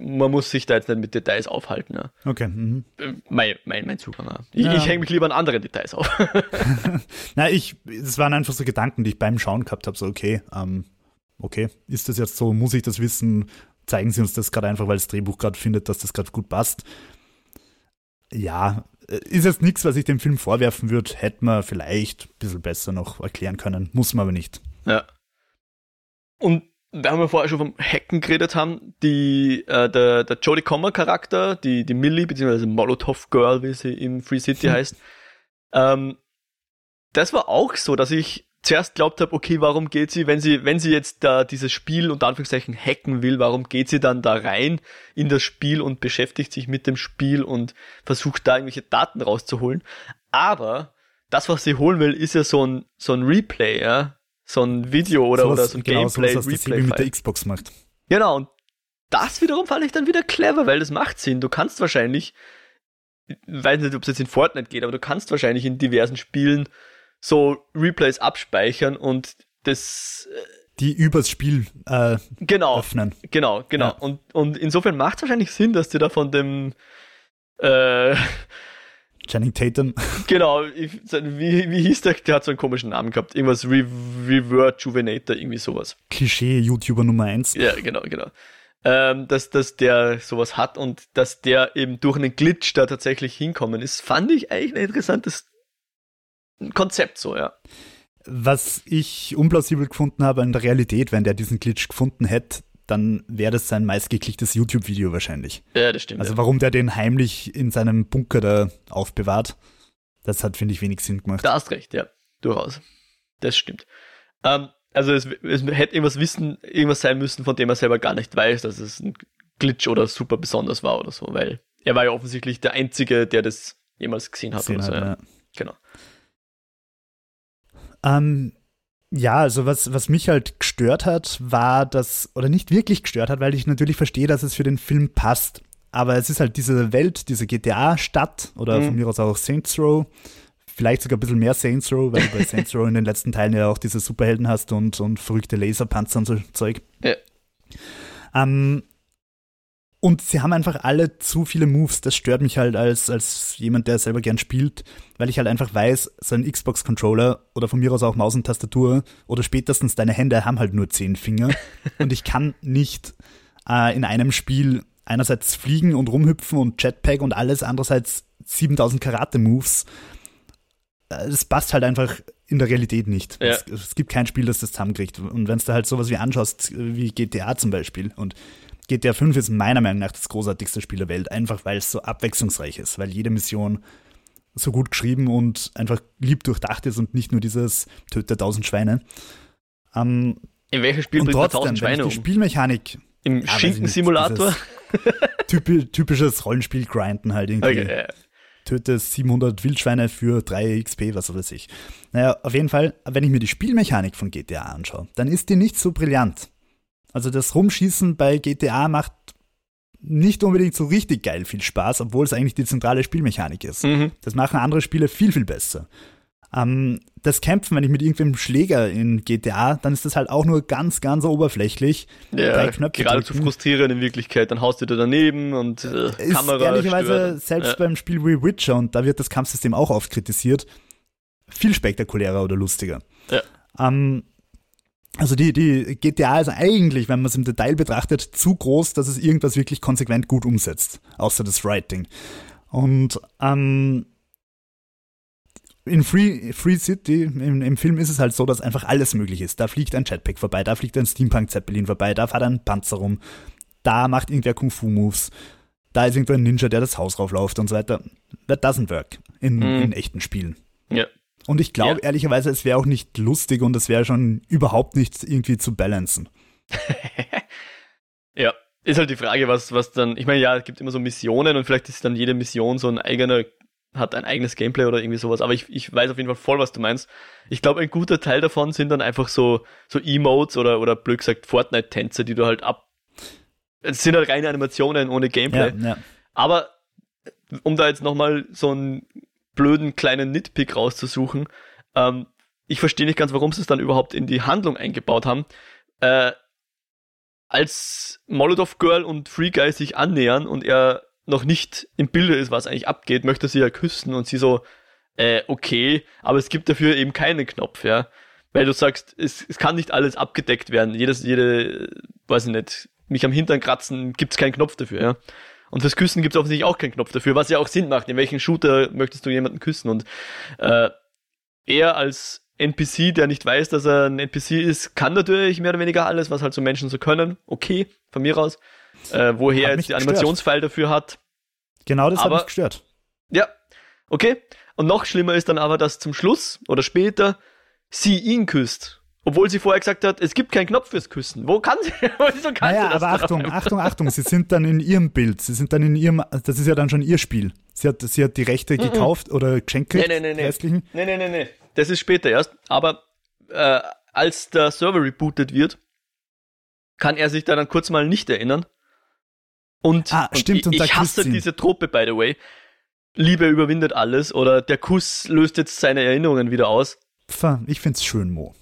man muss sich da jetzt nicht mit Details aufhalten. Ja. Okay. Mhm. Mein, mein, mein Zugang. Ja. Ich, ja. ich hänge mich lieber an anderen Details auf. Na, ich, es waren einfach so Gedanken, die ich beim Schauen gehabt habe. So, okay, ähm, okay, ist das jetzt so, muss ich das wissen? Zeigen Sie uns das gerade einfach, weil das Drehbuch gerade findet, dass das gerade gut passt. Ja, äh, ist jetzt nichts, was ich dem Film vorwerfen würde. Hätte man vielleicht ein bisschen besser noch erklären können. Muss man aber nicht. Ja. Und da haben wir vorher schon vom Hacken geredet haben, die, äh, der, der Jodie Comer Charakter, die, die Millie, beziehungsweise Molotov Girl, wie sie im Free City hm. heißt, ähm, das war auch so, dass ich zuerst glaubt habe, okay, warum geht sie, wenn sie, wenn sie jetzt da dieses Spiel unter Anführungszeichen hacken will, warum geht sie dann da rein in das Spiel und beschäftigt sich mit dem Spiel und versucht da irgendwelche Daten rauszuholen. Aber das, was sie holen will, ist ja so ein, so ein Replay, ja, so ein Video oder, so oder so ein genau, Gameplay, sowas, Replay mit der Xbox macht. Genau, und das wiederum fand ich dann wieder clever, weil das macht Sinn. Du kannst wahrscheinlich, ich weiß nicht, ob es jetzt in Fortnite geht, aber du kannst wahrscheinlich in diversen Spielen so Replays abspeichern und das äh, die übers Spiel äh, genau, öffnen. Genau, genau. Ja. Und, und insofern macht es wahrscheinlich Sinn, dass du da von dem äh, Channing Tatum. Genau, wie, wie hieß der? Der hat so einen komischen Namen gehabt. Irgendwas Re Revert Juvenator, irgendwie sowas. Klischee-YouTuber Nummer 1. Ja, genau, genau. Ähm, dass, dass der sowas hat und dass der eben durch einen Glitch da tatsächlich hinkommen ist, fand ich eigentlich ein interessantes Konzept so, ja. Was ich unplausibel gefunden habe in der Realität, wenn der diesen Glitch gefunden hätte, dann wäre das sein meistgeklicktes YouTube-Video wahrscheinlich. Ja, das stimmt. Also ja. warum der den heimlich in seinem Bunker da aufbewahrt, das hat, finde ich, wenig Sinn gemacht. Da hast recht, ja. Durchaus. Das stimmt. Ähm, also es, es, hätte irgendwas wissen, irgendwas sein müssen, von dem er selber gar nicht weiß, dass es ein Glitch oder super besonders war oder so, weil er war ja offensichtlich der Einzige, der das jemals gesehen hat. Gesehen oder so, hat. Ja. Genau. Ähm, ja, also was, was mich halt gestört hat, war das, oder nicht wirklich gestört hat, weil ich natürlich verstehe, dass es für den Film passt. aber es ist halt diese Welt, diese GTA-Stadt oder mhm. von mir aus auch Saints Row. Vielleicht sogar ein bisschen mehr Saints Row, weil du bei Saints Row in den letzten Teilen ja auch diese Superhelden hast und, und verrückte Laserpanzer und so Zeug. Ja. Ähm, und sie haben einfach alle zu viele Moves. Das stört mich halt als, als jemand, der selber gern spielt, weil ich halt einfach weiß, so ein Xbox-Controller oder von mir aus auch Maus und Tastatur oder spätestens deine Hände haben halt nur zehn Finger. und ich kann nicht äh, in einem Spiel einerseits fliegen und rumhüpfen und Jetpack und alles, andererseits 7000 Karate-Moves. Äh, das passt halt einfach in der Realität nicht. Ja. Es, es, gibt kein Spiel, das das zusammenkriegt. Und wenn du da halt sowas wie anschaust, wie GTA zum Beispiel und GTA 5 ist meiner Meinung nach das großartigste Spiel der Welt, einfach weil es so abwechslungsreich ist, weil jede Mission so gut geschrieben und einfach lieb durchdacht ist und nicht nur dieses Töte tausend Schweine. Ähm, In welchem Spiel bringt man tausend Schweine um? Die Spielmechanik. Im ja, Schinken-Simulator? Typisch, typisches Rollenspiel-Grinden halt irgendwie. Okay, ja. Töte 700 Wildschweine für 3 XP, was weiß ich. Naja, auf jeden Fall, wenn ich mir die Spielmechanik von GTA anschaue, dann ist die nicht so brillant. Also das Rumschießen bei GTA macht nicht unbedingt so richtig geil viel Spaß, obwohl es eigentlich die zentrale Spielmechanik ist. Mhm. Das machen andere Spiele viel, viel besser. Ähm, das Kämpfen, wenn ich mit irgendwem Schläger in GTA, dann ist das halt auch nur ganz, ganz oberflächlich. Ja, gerade zu frustrierend in Wirklichkeit. Dann haust du da daneben und äh, ist Kamera ehrlicherweise selbst ja. beim Spiel wie Witcher, und da wird das Kampfsystem auch oft kritisiert, viel spektakulärer oder lustiger. Ja. Ähm, also die, die GTA ist eigentlich, wenn man es im Detail betrachtet, zu groß, dass es irgendwas wirklich konsequent gut umsetzt, außer das Writing. Und ähm, in Free, Free City, im, im, Film ist es halt so, dass einfach alles möglich ist. Da fliegt ein Jetpack vorbei, da fliegt ein Steampunk-Zeppelin vorbei, da fährt ein Panzer rum, da macht irgendwer Kung-Fu-Moves, da ist irgendwo ein Ninja, der das Haus raufläuft und so weiter. That doesn't work in, mm. in echten Spielen. Ja. Und ich glaube ja. ehrlicherweise, es wäre auch nicht lustig und es wäre schon überhaupt nicht irgendwie zu balancen. ja, ist halt die Frage, was, was dann, ich meine, ja, es gibt immer so Missionen und vielleicht ist dann jede Mission so ein eigener, hat ein eigenes Gameplay oder irgendwie sowas, aber ich, ich weiß auf jeden Fall voll, was du meinst. Ich glaube, ein guter Teil davon sind dann einfach so, so Emotes oder, oder blöd gesagt Fortnite-Tänze, die du halt ab, es sind halt reine Animationen ohne Gameplay. Ja, ja. Aber, um da jetzt nochmal so ein blöden kleinen Nitpick rauszusuchen. Ähm, ich verstehe nicht ganz, warum sie es dann überhaupt in die Handlung eingebaut haben. Äh, als Molotov Girl und Free Guy sich annähern und er noch nicht im Bilde ist, was eigentlich abgeht, möchte sie ja küssen und sie so, äh, okay, aber es gibt dafür eben keinen Knopf, ja. Weil du sagst, es, es kann nicht alles abgedeckt werden. Jedes, jede, weiß ich nicht, mich am Hintern kratzen, gibt es keinen Knopf dafür, ja. Und fürs Küssen gibt es offensichtlich auch keinen Knopf dafür, was ja auch Sinn macht. In welchen Shooter möchtest du jemanden küssen? Und äh, er als NPC, der nicht weiß, dass er ein NPC ist, kann natürlich mehr oder weniger alles, was halt so Menschen so können. Okay, von mir aus. Äh, woher er jetzt die Animationsfile dafür hat. Genau das aber, hat mich gestört. Ja, okay. Und noch schlimmer ist dann aber, dass zum Schluss oder später sie ihn küsst. Obwohl sie vorher gesagt hat, es gibt keinen Knopf fürs Küssen. Wo kann sie? Wieso kann naja, sie das aber Achtung, Achtung, Achtung, sie sind dann in ihrem Bild. Sie sind dann in ihrem, das ist ja dann schon ihr Spiel. Sie hat, sie hat die Rechte mm -mm. gekauft oder geschenkt nee, nee, nee, nee. Nee, nee, nee, nee. Das ist später erst. Aber äh, als der Server rebootet wird, kann er sich dann kurz mal nicht erinnern. Und, ah, stimmt, und, und ich hasse diese Trope, by the way. Liebe überwindet alles oder der Kuss löst jetzt seine Erinnerungen wieder aus. Ich find's schön, Mo.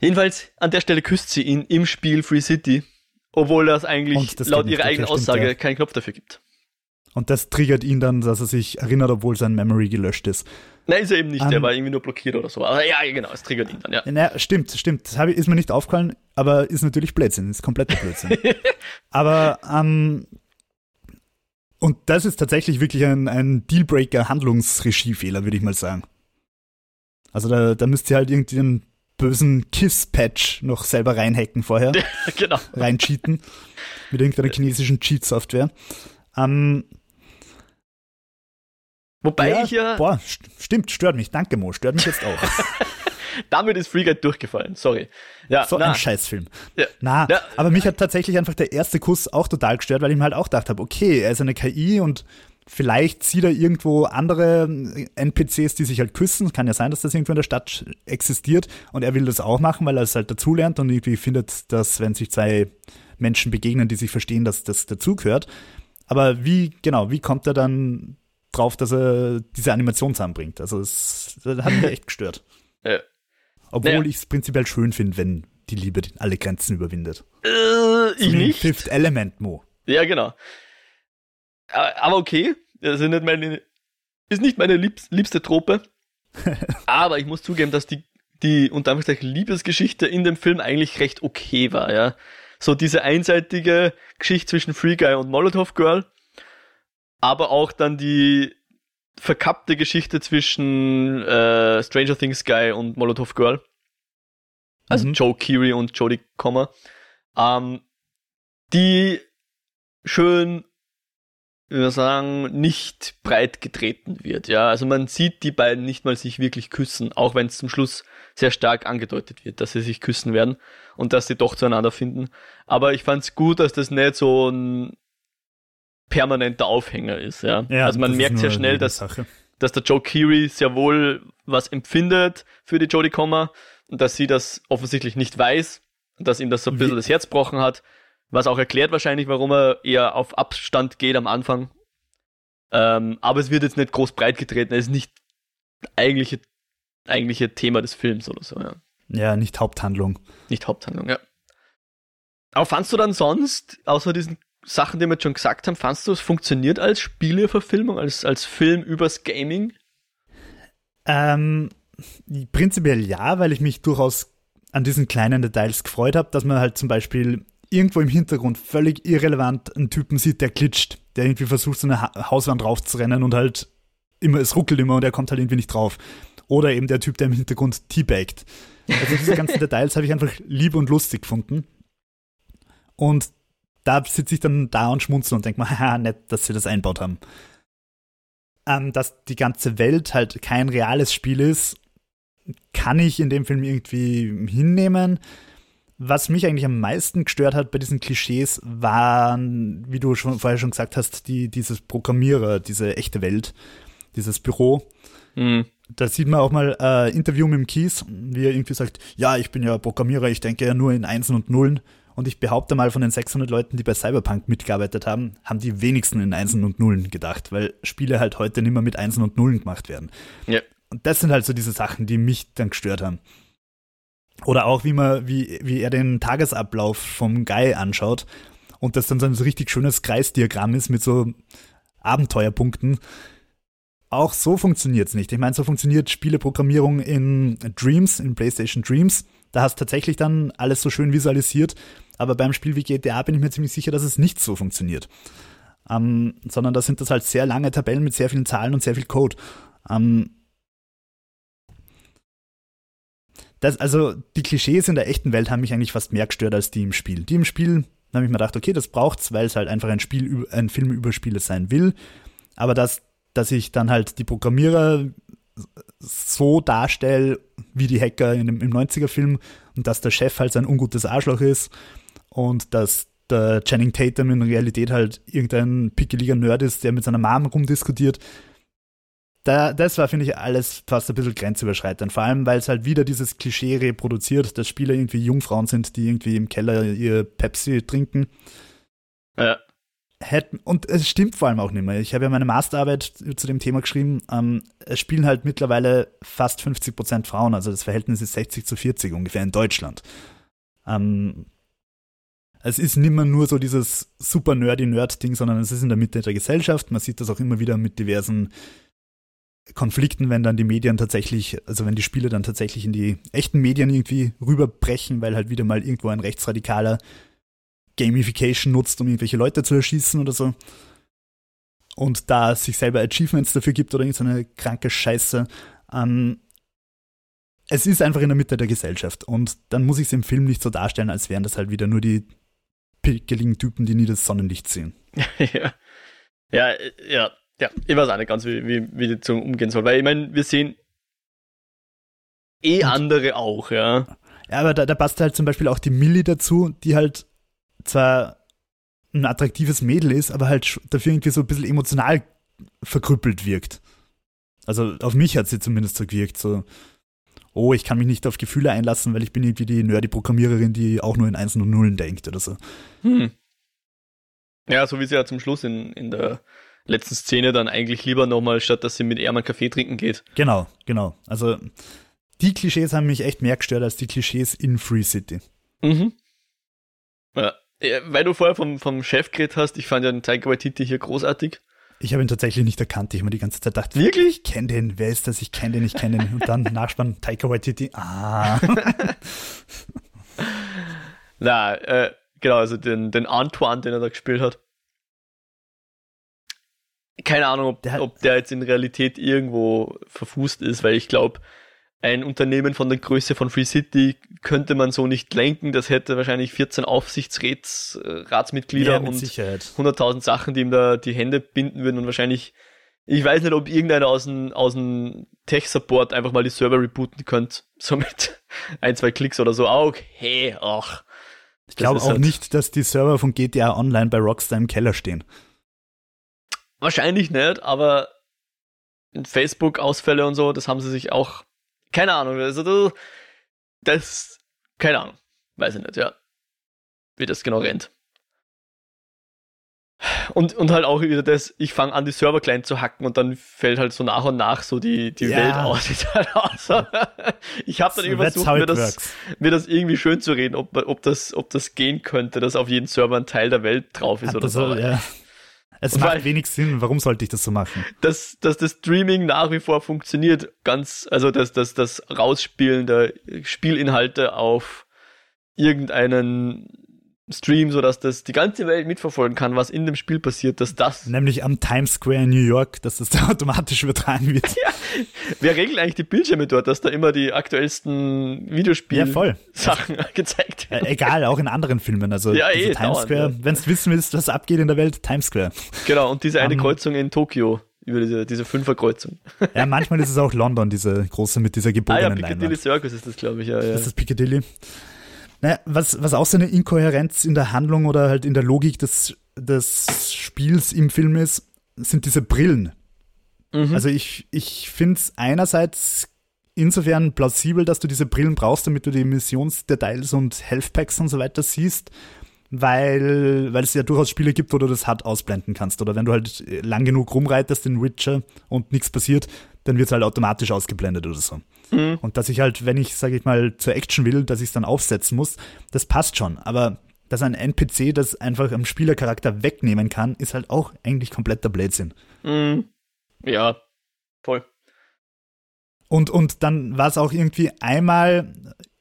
Jedenfalls, an der Stelle küsst sie ihn im Spiel Free City, obwohl das eigentlich das laut ihrer eigenen Aussage ja. keinen Knopf dafür gibt. Und das triggert ihn dann, dass er sich erinnert, obwohl sein Memory gelöscht ist. Nein, ist er eben nicht, um, der ähm, war irgendwie nur blockiert oder so. Aber ja, genau, es triggert ihn dann, ja. Na, stimmt, stimmt. Das ist mir nicht aufgefallen, aber ist natürlich Blödsinn, ist kompletter Blödsinn. aber, ähm, und das ist tatsächlich wirklich ein, ein Dealbreaker-Handlungsregiefehler, würde ich mal sagen. Also da, da müsst ihr halt irgendwie einen bösen Kiss-Patch noch selber reinhacken vorher. genau. Reincheaten. Mit irgendeiner chinesischen Cheat-Software. Ähm, Wobei ja, ich ja. Boah, st stimmt, stört mich. Danke, Mo. Stört mich jetzt auch. Damit ist Free Guy durchgefallen, sorry. Ja, so na. ein Scheißfilm. Ja. Na, ja. aber mich hat tatsächlich einfach der erste Kuss auch total gestört, weil ich mir halt auch gedacht habe, okay, er ist eine KI und Vielleicht sieht er irgendwo andere NPCs, die sich halt küssen. Kann ja sein, dass das irgendwo in der Stadt existiert und er will das auch machen, weil er es halt dazulernt und irgendwie findet, dass wenn sich zwei Menschen begegnen, die sich verstehen, dass das dazugehört. Aber wie, genau, wie kommt er dann drauf, dass er diese Animation zusammenbringt? Also es das hat mich echt gestört. Ja. Obwohl Naja. ich es prinzipiell schön finde, wenn die Liebe alle Grenzen überwindet. Äh, ich So nicht. Fifth Element, Mo. Ja, genau. Aber okay, das ist nicht meine, ist nicht meine liebs, liebste Trope. Aber ich muss zugeben, dass die, die unter Anführungszeichen Liebesgeschichte in dem Film eigentlich recht okay war, ja. So diese einseitige Geschichte zwischen Free Guy und Molotov Girl. Aber auch dann die verkappte Geschichte zwischen äh, Stranger Things Guy und Molotov Girl. Also Mhm. Joe Keery und Jodie Comer. Ähm, die schön, wie wir sagen, nicht breit getreten wird. Ja, also man sieht die beiden nicht mal sich wirklich küssen, auch wenn es zum Schluss sehr stark angedeutet wird, dass sie sich küssen werden und dass sie doch zueinander finden. Aber ich fand's gut, dass das nicht so ein permanenter Aufhänger ist. Ja, also man merkt sehr schnell, dass Sache. dass der Joe Keery sehr wohl was empfindet für die Jodie Comer und dass sie das offensichtlich nicht weiß und dass ihm das so ein Wie- bisschen das Herz gebrochen hat, was auch erklärt wahrscheinlich, warum er eher auf Abstand geht am Anfang. Ähm, aber es wird jetzt nicht groß breit getreten, es ist nicht eigentliche, eigentliche Thema des Films oder so, ja. Ja, nicht Haupthandlung. Nicht Haupthandlung, ja. Aber fandst du dann sonst, außer diesen Sachen, die wir jetzt schon gesagt haben, fandst du, es funktioniert als Spieleverfilmung, als, als Film übers Gaming? Ähm, prinzipiell ja, weil ich mich durchaus an diesen kleinen Details gefreut habe, dass man halt zum Beispiel irgendwo im Hintergrund völlig irrelevant einen Typen sieht, der glitscht, der irgendwie versucht, so eine ha Hauswand raufzurennen und halt immer, es ruckelt immer und er kommt halt irgendwie nicht drauf. Oder eben der Typ, der im Hintergrund teabagt. Also diese ganzen Details habe ich einfach lieb und lustig gefunden. Und da sitze ich dann da und schmunzel und denke mir, haha, nett, dass sie das einbaut haben. Ähm, dass die ganze Welt halt kein reales Spiel ist, kann ich in dem Film irgendwie hinnehmen. Was mich eigentlich am meisten gestört hat bei diesen Klischees, waren, wie du schon vorher schon gesagt hast, die, dieses Programmierer, diese echte Welt, dieses Büro. Hm. Da sieht man auch mal äh, Interview mit dem Kies, wie er irgendwie sagt, ja, ich bin ja Programmierer, ich denke ja nur in Einsen und Nullen. Und ich behaupte mal, von den 600 Leuten, die bei Cyberpunk mitgearbeitet haben, haben die wenigsten in Einsen und Nullen gedacht, weil Spiele halt heute nicht mehr mit Einsen und Nullen gemacht werden. Ja. Und das sind halt so diese Sachen, die mich dann gestört haben. Oder auch, wie man, wie, wie er den Tagesablauf vom Guy anschaut und das dann so ein richtig schönes Kreisdiagramm ist mit so Abenteuerpunkten. Auch so funktioniert's nicht. Ich meine, so funktioniert Spieleprogrammierung in Dreams, in PlayStation Dreams. Da hast tatsächlich dann alles so schön visualisiert. Aber beim Spiel wie GTA bin ich mir ziemlich sicher, dass es nicht so funktioniert. Ähm, sondern da sind das halt sehr lange Tabellen mit sehr vielen Zahlen und sehr viel Code. Ähm, das, also die Klischees in der echten Welt haben mich eigentlich fast mehr gestört als die im Spiel. Die im Spiel da habe ich mir gedacht, okay, das braucht's, weil es halt einfach ein Spiel, ein Film über Spiele sein will. Aber dass, dass ich dann halt die Programmierer so darstelle, wie die Hacker in dem, im 90er-Film und dass der Chef halt sein ungutes Arschloch ist und dass der Channing Tatum in Realität halt irgendein pickeliger Nerd ist, der mit seiner Mom rumdiskutiert. Da, das war, finde ich, alles fast ein bisschen grenzüberschreitend. Vor allem, weil es halt wieder dieses Klischee reproduziert, dass Spieler irgendwie Jungfrauen sind, die irgendwie im Keller ihr Pepsi trinken. Ja. Hätten, und es stimmt vor allem auch nicht mehr. Ich habe ja meine Masterarbeit zu dem Thema geschrieben. Ähm, es spielen halt mittlerweile fast 50 Prozent Frauen, also das Verhältnis ist 60 zu 40 ungefähr in Deutschland. Ähm, es ist nicht mehr nur so dieses super nerdy-Nerd-Ding, sondern es ist in der Mitte der Gesellschaft. Man sieht das auch immer wieder mit diversen Konflikten, wenn dann die Medien tatsächlich, also wenn die Spiele dann tatsächlich in die echten Medien irgendwie rüberbrechen, weil halt wieder mal irgendwo ein rechtsradikaler Gamification nutzt, um irgendwelche Leute zu erschießen oder so. Und da sich selber Achievements dafür gibt oder irgendeine kranke Scheiße. Ähm, es ist einfach in der Mitte der Gesellschaft. Und dann muss ich es im Film nicht so darstellen, als wären das halt wieder nur die pickeligen Typen, die nie das Sonnenlicht sehen. ja. Ja, äh, ja, ja. Ich weiß auch nicht ganz, wie, wie, wie die zum umgehen soll. Weil ich meine, wir sehen eh andere auch, ja. Ja, aber da, da passt halt zum Beispiel auch die Millie dazu, die halt zwar ein attraktives Mädel ist, aber halt dafür irgendwie so ein bisschen emotional verkrüppelt wirkt. Also auf mich hat sie zumindest so gewirkt. So. oh, ich kann mich nicht auf Gefühle einlassen, weil ich bin irgendwie die nerdy Programmiererin, die auch nur in Einsen und Nullen denkt oder so. Hm. Ja, so wie sie ja zum Schluss in, in der letzten Szene dann eigentlich lieber nochmal, statt dass sie mit Erman Kaffee trinken geht. Genau, genau. Also die Klischees haben mich echt mehr gestört als die Klischees in Free City. Mhm. Ja, weil du vorher vom, vom Chef geredet hast, ich fand ja den Taika Waititi hier großartig. Ich habe ihn tatsächlich nicht erkannt. Ich habe mir die ganze Zeit gedacht, wirklich? Ich kenne den. Wer ist das? Ich kenne den, ich kenne den. Und dann Nachspann Taika Waititi. Ah. Na, äh, genau, also den, den Antoine, den er da gespielt hat. Keine Ahnung, ob der, ob der jetzt in Realität irgendwo verfußt ist, weil ich glaube, ein Unternehmen von der Größe von Free City könnte man so nicht lenken. Das hätte wahrscheinlich 14 Aufsichtsratsmitglieder ja, und 100.000 Sachen, die ihm da die Hände binden würden und wahrscheinlich, ich weiß nicht, ob irgendeiner aus dem, aus dem Tech-Support einfach mal die Server rebooten könnte. So mit ein, zwei Klicks oder so. Okay, ach. Ich glaube auch halt nicht, dass die Server von GTA Online bei Rockstar im Keller stehen. Wahrscheinlich nicht, aber Facebook-Ausfälle und so, das haben sie sich auch keine Ahnung, also das, keine Ahnung, weiß ich nicht, ja, wie das genau rennt. Und, und halt auch wieder das, ich fange an, die Server klein zu hacken und dann fällt halt so nach und nach so die, die ja. Welt aus. ich habe dann so versucht, mir das, mir das irgendwie schön zu reden, ob, ob, das, ob das gehen könnte, dass auf jedem Server ein Teil der Welt drauf ist Hat oder so. Ja. Es macht Weil, wenig Sinn. Warum sollte ich das so machen? Dass, dass das Streaming nach wie vor funktioniert, ganz, also dass das, das Rausspielen der Spielinhalte auf irgendeinen Stream, sodass das die ganze Welt mitverfolgen kann, was in dem Spiel passiert, dass das. Nämlich am Times Square in New York, dass das da automatisch übertragen wird. Ja. Wer regelt eigentlich die Bildschirme dort, dass da immer die aktuellsten Videospiel-Sachen ja, gezeigt werden? egal, auch in anderen Filmen. Also ja, eh, Times dauernd, Square, ja. wenn du wissen willst, was abgeht in der Welt, Times Square. Genau, und diese eine um, Kreuzung in Tokio über diese, diese Fünferkreuzung. Ja, manchmal ist es auch London, diese große mit dieser gebogenen ah, ja, Piccadilly Leinwand. Circus ist das, glaube ich, ja, ja. Das ist Piccadilly. Naja, was, was auch so eine Inkohärenz in der Handlung oder halt in der Logik des, des Spiels im Film ist, sind diese Brillen. Mhm. Also ich, ich finde es einerseits insofern plausibel, dass du diese Brillen brauchst, damit du die Missionsdetails und Health Packs und so weiter siehst, weil, weil es ja durchaus Spiele gibt, wo du das hart ausblenden kannst. Oder wenn du halt lang genug rumreitest in Witcher und nichts passiert, dann wird es halt automatisch ausgeblendet oder so. Mhm. Und dass ich halt, wenn ich, sage ich mal, zur Action will, dass ich es dann aufsetzen muss, das passt schon. Aber dass ein NPC das einfach am Spielercharakter wegnehmen kann, ist halt auch eigentlich kompletter Blödsinn. Mhm. Ja, voll. Und, und dann war es auch irgendwie einmal,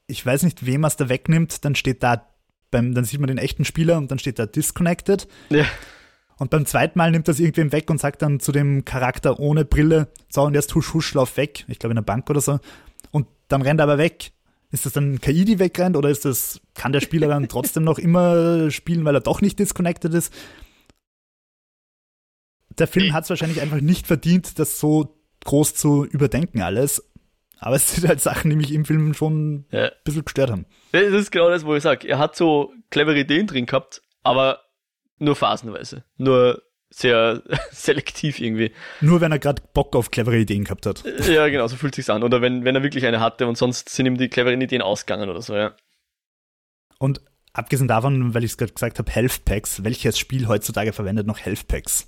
ich weiß nicht, wem es da wegnimmt, dann steht da, beim, dann sieht man den echten Spieler und dann steht da disconnected. Ja. Und beim zweiten Mal nimmt das irgendwem weg und sagt dann zu dem Charakter ohne Brille, so und jetzt husch, husch, lauf weg. Ich glaube in der Bank oder so. Und dann rennt er aber weg. Ist das dann KI, die wegrennt oder ist das, kann der Spieler dann trotzdem noch immer spielen, weil er doch nicht disconnected ist? Der Film hat es wahrscheinlich einfach nicht verdient, das so groß zu überdenken alles. Aber es sind halt Sachen, die mich im Film schon ja. ein bisschen gestört haben. Das ist genau das, wo ich sage. Er hat so clevere Ideen drin gehabt, aber nur phasenweise. Nur sehr selektiv irgendwie. Nur wenn er gerade Bock auf clevere Ideen gehabt hat. Ja, genau, so fühlt sich's an. Oder wenn, wenn er wirklich eine hatte und sonst sind ihm die cleveren Ideen ausgegangen oder so, ja. Und abgesehen davon, weil ich es gerade gesagt habe, Health Packs, welches Spiel heutzutage verwendet noch Health Packs?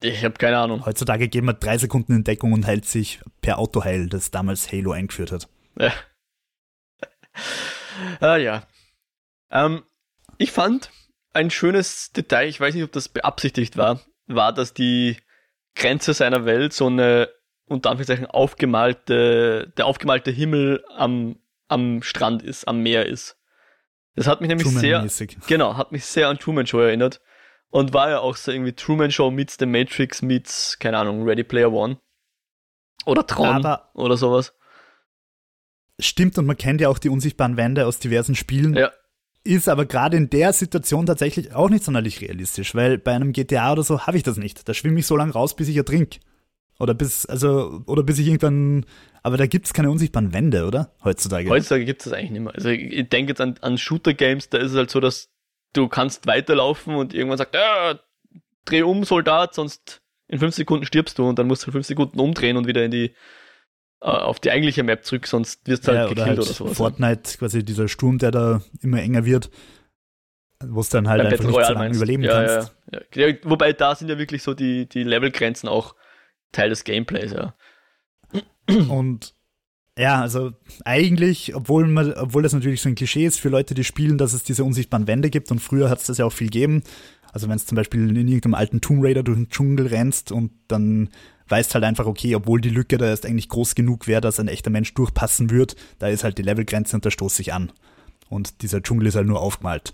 Ich habe keine Ahnung. Heutzutage geben wir drei Sekunden in Deckung und heilt sich per Autoheil, das damals Halo eingeführt hat. Ja. ah ja. Ähm, ich fand, ein schönes Detail, ich weiß nicht, ob das beabsichtigt war, war, dass die Grenze seiner Welt so eine, unter Anführungszeichen, aufgemalte, der aufgemalte Himmel am, am Strand ist, am Meer ist. Das hat mich nämlich sehr, genau, hat mich sehr an Truman Show erinnert. Und war ja auch so irgendwie Truman Show meets The Matrix meets, keine Ahnung, Ready Player One. Oder Tron Aber oder sowas. Stimmt, und man kennt ja auch die unsichtbaren Wände aus diversen Spielen. Ja ist aber gerade in der Situation tatsächlich auch nicht sonderlich realistisch, weil bei einem GTA oder so habe ich das nicht. Da schwimme ich so lange raus, bis ich ertrink. Oder bis, also, oder bis ich irgendwann, aber da gibt es keine unsichtbaren Wände, oder? Heutzutage. Heutzutage gibt es das eigentlich nicht mehr. Also ich denke jetzt an, an Shooter-Games, da ist es halt so, dass du kannst weiterlaufen und irgendwann sagt, ja, dreh um, Soldat, sonst in fünf Sekunden stirbst du und dann musst du fünf Sekunden umdrehen und wieder in die auf die eigentliche Map zurück, sonst wirst du halt ja, gekillt oder, halt oder sowas. Fortnite, quasi dieser Sturm, der da immer enger wird, wo es dann halt Beim einfach Battle nicht so lange meinst. überleben ja, kannst. Ja, wobei da sind ja wirklich so die, die Levelgrenzen auch Teil des Gameplays, ja. Und ja, also eigentlich, obwohl man, obwohl das natürlich so ein Klischee ist für Leute, die spielen, dass es diese unsichtbaren Wände gibt und früher hat es das ja auch viel gegeben. Also wenn es zum Beispiel in irgendeinem alten Tomb Raider durch den Dschungel rennst und dann weißt halt einfach, okay, obwohl die Lücke da erst eigentlich groß genug wäre, dass ein echter Mensch durchpassen wird, da ist halt die Levelgrenze und da stoße ich an. Und dieser Dschungel ist halt nur aufgemalt.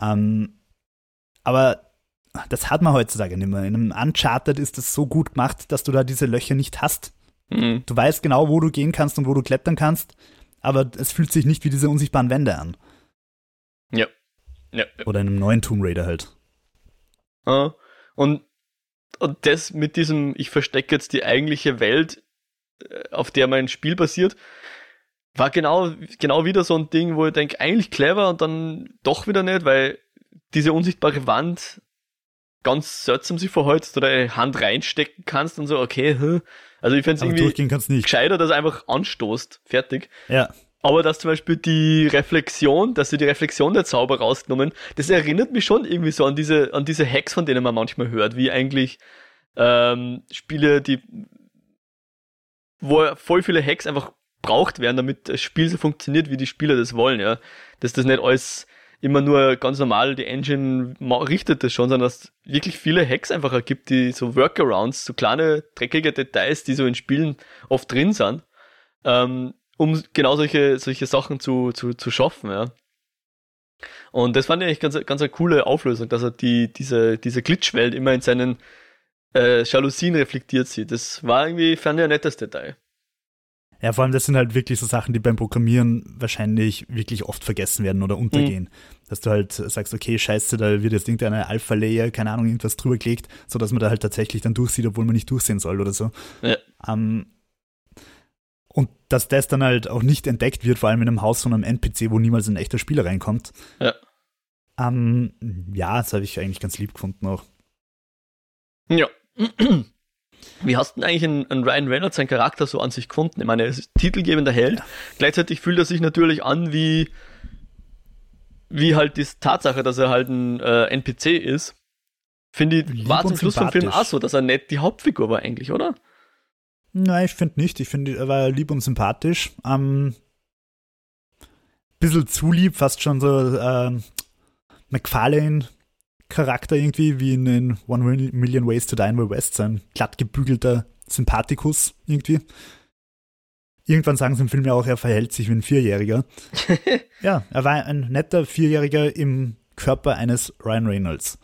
Ähm, aber das hat man heutzutage nicht mehr. In einem Uncharted ist das so gut gemacht, dass du da diese Löcher nicht hast. Mhm. Du weißt genau, wo du gehen kannst und wo du klettern kannst, aber es fühlt sich nicht wie diese unsichtbaren Wände an. Ja. ja. Oder in einem neuen Tomb Raider halt. Ja. Und, und das mit diesem, ich verstecke jetzt die eigentliche Welt, äh, auf der mein Spiel basiert, war genau, genau wieder so ein Ding, wo ich denke, eigentlich clever und dann doch wieder nicht, weil diese unsichtbare Wand ganz seltsam sich verhält, dass du deine Hand reinstecken kannst und so, okay, hm. also ich fände es irgendwie durchgehen kannst nicht. gescheiter, dass einfach anstoßt, fertig. Ja, Aber dass zum Beispiel die Reflexion, dass sie die Reflexion der Zauber rausgenommen, das erinnert mich schon irgendwie so an diese, an diese Hacks, von denen man manchmal hört, wie eigentlich ähm, Spiele, die wo voll viele Hacks einfach braucht werden, damit das Spiel so funktioniert, wie die Spieler das wollen, ja. Dass das nicht alles immer nur ganz normal die Engine richtet das schon, sondern dass es wirklich viele Hacks einfach ergibt, die so Workarounds, so kleine dreckige Details, die so in Spielen oft drin sind, ähm, um genau solche, solche Sachen zu, zu, zu schaffen, ja. Und das fand ich eigentlich ganz, ganz eine coole Auflösung, dass er die, diese, diese Glitchwelt immer in seinen äh, Jalousien reflektiert sieht. Das war irgendwie, fand ich ein nettes Detail. Ja, vor allem das sind halt wirklich so Sachen, die beim Programmieren wahrscheinlich wirklich oft vergessen werden oder untergehen. Mhm. Dass du halt sagst, okay, scheiße, da wird jetzt irgendeine Alpha-Layer, keine Ahnung, irgendwas drüber gelegt, sodass man da halt tatsächlich dann durchsieht, obwohl man nicht durchsehen soll oder so. Ja. Ähm, und dass das dann halt auch nicht entdeckt wird, vor allem in einem Haus von einem NPC, wo niemals ein echter Spieler reinkommt. Ja. Ähm, ja, das habe ich eigentlich ganz lieb gefunden auch. Ja. Wie hast du denn eigentlich einen, einen Ryan Reynolds seinen Charakter so an sich gefunden? Ich meine, er ist titelgebender Held. Gleichzeitig fühlt er sich natürlich an wie, wie halt die Tatsache, dass er halt ein äh, NPC ist. Finde ich, Lieb war zum Schluss vom Film auch so, dass er nicht die Hauptfigur war eigentlich, oder? Nein, ich finde nicht. Ich finde, er war lieb und sympathisch. Ähm, bisschen zu lieb, fast schon so ähm, McFarlane-Charakter irgendwie, wie in den One Million Ways to Die in the West, sein glatt gebügelter Sympathikus irgendwie. Irgendwann sagen sie im Film ja auch, er verhält sich wie ein Vierjähriger. ja, er war ein netter Vierjähriger im Körper eines Ryan Reynolds.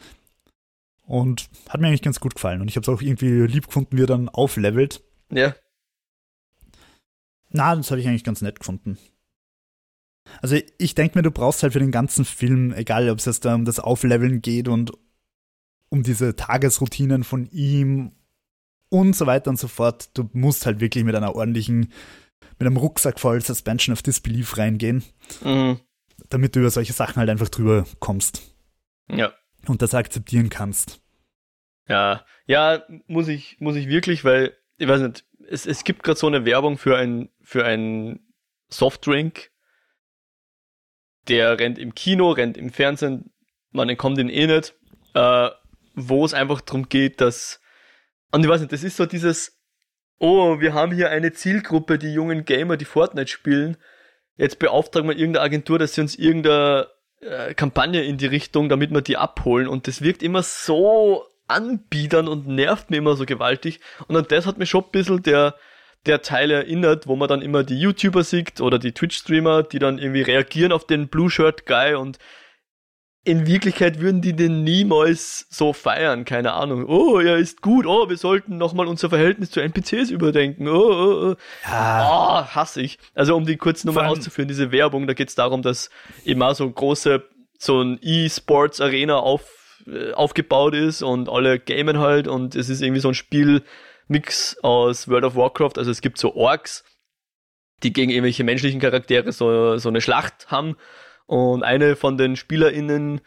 Und hat mir eigentlich ganz gut gefallen. Und ich habe es auch irgendwie lieb gefunden, wie er dann auflevelt. Ja. Na, das habe ich eigentlich ganz nett gefunden. Also ich denke mir, du brauchst halt für den ganzen Film, egal ob es jetzt da um das Aufleveln geht und um diese Tagesroutinen von ihm und so weiter und so fort, du musst halt wirklich mit einer ordentlichen, mit einem Rucksack voll Suspension of Disbelief reingehen, Mhm. damit du über solche Sachen halt einfach drüber kommst Ja. und das akzeptieren kannst. Ja, ja, muss ich, muss ich wirklich, weil, ich weiß nicht, es, es gibt gerade so eine Werbung für ein, für ein Softdrink, der rennt im Kino, rennt im Fernsehen, man entkommt ihn eh nicht, äh, wo es einfach darum geht, dass, und ich weiß nicht, das ist so dieses, oh, wir haben hier eine Zielgruppe, die jungen Gamer, die Fortnite spielen, jetzt beauftragen wir irgendeine Agentur, dass sie uns irgendeine äh, Kampagne in die Richtung, damit wir die abholen. Und das wirkt immer so anbiedern und nervt mir immer so gewaltig und an das hat mich schon ein bisschen der, der Teil erinnert, wo man dann immer die YouTuber sieht oder die Twitch-Streamer, die dann irgendwie reagieren auf den Blue-Shirt-Guy und in Wirklichkeit würden die den niemals so feiern, keine Ahnung. Oh, er ist gut, oh, wir sollten nochmal unser Verhältnis zu NPCs überdenken. Oh, oh, oh. Ja, Oh, hasse ich. Also um die kurz nochmal auszuführen, diese Werbung, da geht's darum, dass auch so große, so ein E-Sports-Arena auf, aufgebaut ist und alle gamen halt und es ist irgendwie so ein Spielmix aus World of Warcraft. Also es gibt so Orks, die gegen irgendwelche menschlichen Charaktere so, so eine Schlacht haben und eine von den SpielerInnen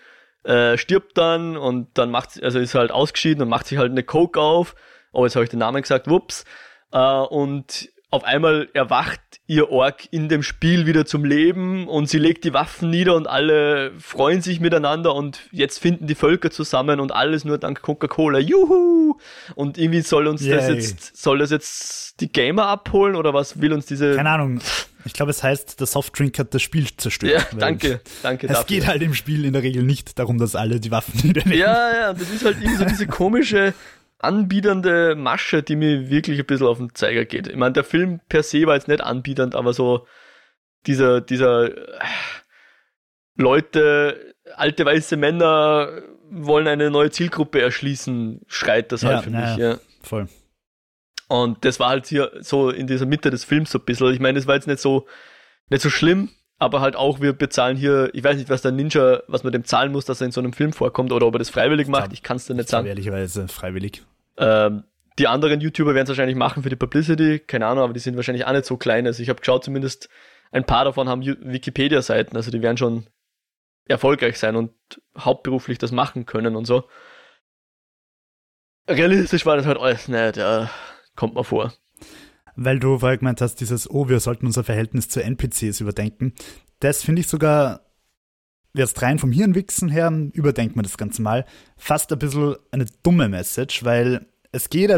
äh, stirbt dann und dann macht also ist halt ausgeschieden und macht sich halt eine Coke auf. Oh, jetzt habe ich den Namen gesagt, whoops. Äh, und auf einmal erwacht ihr Ork in dem Spiel wieder zum Leben und sie legt die Waffen nieder und alle freuen sich miteinander und jetzt finden die Völker zusammen und alles nur dank Coca-Cola. Juhu! Und irgendwie soll uns das Yay. jetzt, soll das jetzt die Gamer abholen oder was will uns diese. Keine Ahnung. Ich glaube, es heißt, der Softdrink hat das Spiel zerstört. Ja, danke, danke Es dafür. geht halt im Spiel in der Regel nicht darum, dass alle die Waffen niedernehmen. Ja, ja, das ist halt irgendwie so diese komische, anbiedernde Masche, die mir wirklich ein bisschen auf den Zeiger geht. Ich meine, der Film per se war jetzt nicht anbiedernd, aber so dieser, dieser äh, Leute, alte weiße Männer wollen eine neue Zielgruppe erschließen, schreit das halt Ja, für na mich, ja. ja. Voll. Und das war halt hier so in dieser Mitte des Films so ein bisschen. Ich meine, es war jetzt nicht so, nicht so schlimm, aber halt auch, wir bezahlen hier, ich weiß nicht, was der Ninja, was man dem zahlen muss, dass er in so einem Film vorkommt oder ob er das freiwillig macht, ich kann es dir nicht sagen. ehrlicherweise freiwillig. Ähm, die anderen YouTuber werden es wahrscheinlich machen für die Publicity, keine Ahnung, aber die sind wahrscheinlich auch nicht so klein. Also ich habe geschaut, zumindest ein paar davon haben Wikipedia-Seiten, also die werden schon erfolgreich sein und hauptberuflich das machen können und so. Realistisch war das halt alles nicht, ja, kommt mal vor. Weil du vorher gemeint hast, dieses, oh, wir sollten unser Verhältnis zu NPCs überdenken. Das finde ich sogar, jetzt rein vom Hirnwichsen her, überdenkt man das Ganze mal, fast ein bisschen eine dumme Message, weil es geht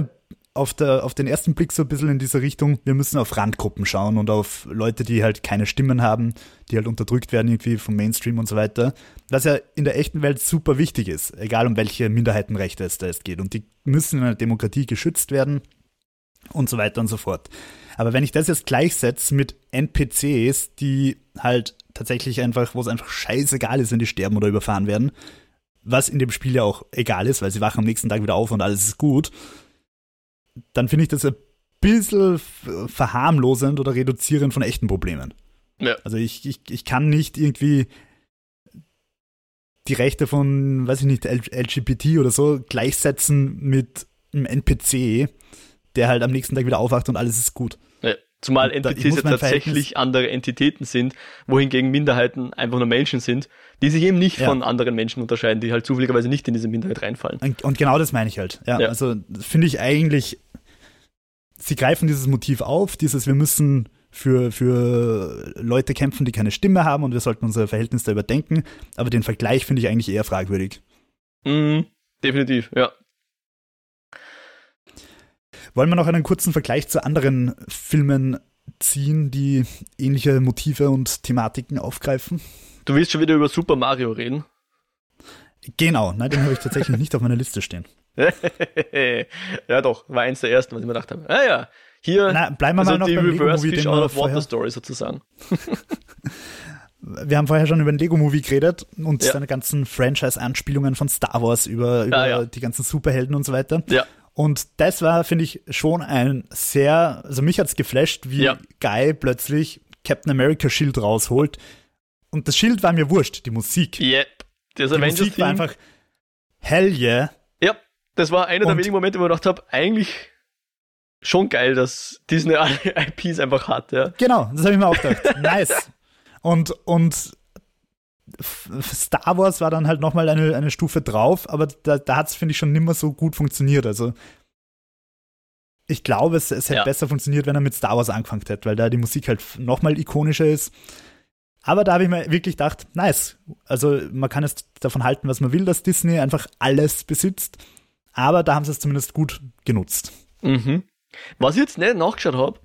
auf, der, auf den ersten Blick so ein bisschen in diese Richtung, wir müssen auf Randgruppen schauen und auf Leute, die halt keine Stimmen haben, die halt unterdrückt werden irgendwie vom Mainstream und so weiter. Was ja in der echten Welt super wichtig ist, egal um welche Minderheitenrechte es da jetzt geht. Und die müssen in einer Demokratie geschützt werden und so weiter und so fort. Aber wenn ich das jetzt gleichsetze mit NPCs, die halt tatsächlich einfach, wo es einfach scheißegal ist, wenn die sterben oder überfahren werden, was in dem Spiel ja auch egal ist, weil sie wachen am nächsten Tag wieder auf und alles ist gut, dann finde ich das ein bisschen verharmlosend oder reduzierend von echten Problemen. Ja. Also ich, ich, ich kann nicht irgendwie die Rechte von, weiß ich nicht, LGBT oder so gleichsetzen mit einem NPC, der halt am nächsten Tag wieder aufwacht und alles ist gut. Ja. Zumal NPCs muss ja tatsächlich andere Entitäten sind, wohingegen Minderheiten einfach nur Menschen sind, die sich eben nicht Ja. von anderen Menschen unterscheiden, die halt zufälligerweise nicht in diese Minderheit reinfallen. Und, und genau das meine ich halt. Ja, Ja. also finde ich eigentlich, sie greifen dieses Motiv auf, dieses wir müssen für, für Leute kämpfen, die keine Stimme haben und wir sollten unser Verhältnis da überdenken, aber den Vergleich finde ich eigentlich eher fragwürdig. Mhm, definitiv, ja. Wollen wir noch einen kurzen Vergleich zu anderen Filmen ziehen, die ähnliche Motive und Thematiken aufgreifen? Du willst schon wieder über Super Mario reden. Genau, nein, den habe ich tatsächlich nicht auf meiner Liste stehen. ja doch, war eins der ersten, was ich mir gedacht habe. Ah ja, hier Na, bleiben wir also mal noch die beim Reverse Lego-Movie, Fish Out wir of Water Story sozusagen. wir haben vorher schon über den Lego-Movie geredet und Ja. seine ganzen Franchise-Anspielungen von Star Wars über, über Ah, ja. die ganzen Superhelden und so weiter. Ja, Und das war, finde ich, schon ein sehr, also mich hat's geflasht, wie Ja. Guy plötzlich Captain America Schild rausholt. Und das Schild war mir wurscht, die Musik. yep. Das die Avengers Musik war einfach hell yeah. Ja, das war einer der wenigen Momente, wo ich gedacht habe, eigentlich schon geil, dass Disney alle IPs einfach hat, ja. Genau, das habe ich mir auch gedacht. nice. Und, und Star Wars war dann halt nochmal eine, eine Stufe drauf, aber da, da hat es, finde ich, schon nimmer so gut funktioniert. Also ich glaube, es, es hätte Ja. besser funktioniert, wenn er mit Star Wars angefangen hätte, weil da die Musik halt nochmal ikonischer ist. Aber da habe ich mir wirklich gedacht, nice. Also man kann jetzt davon halten, was man will, dass Disney einfach alles besitzt. Aber da haben sie es zumindest gut genutzt. Mhm. Was ich jetzt nicht nachgeschaut habe,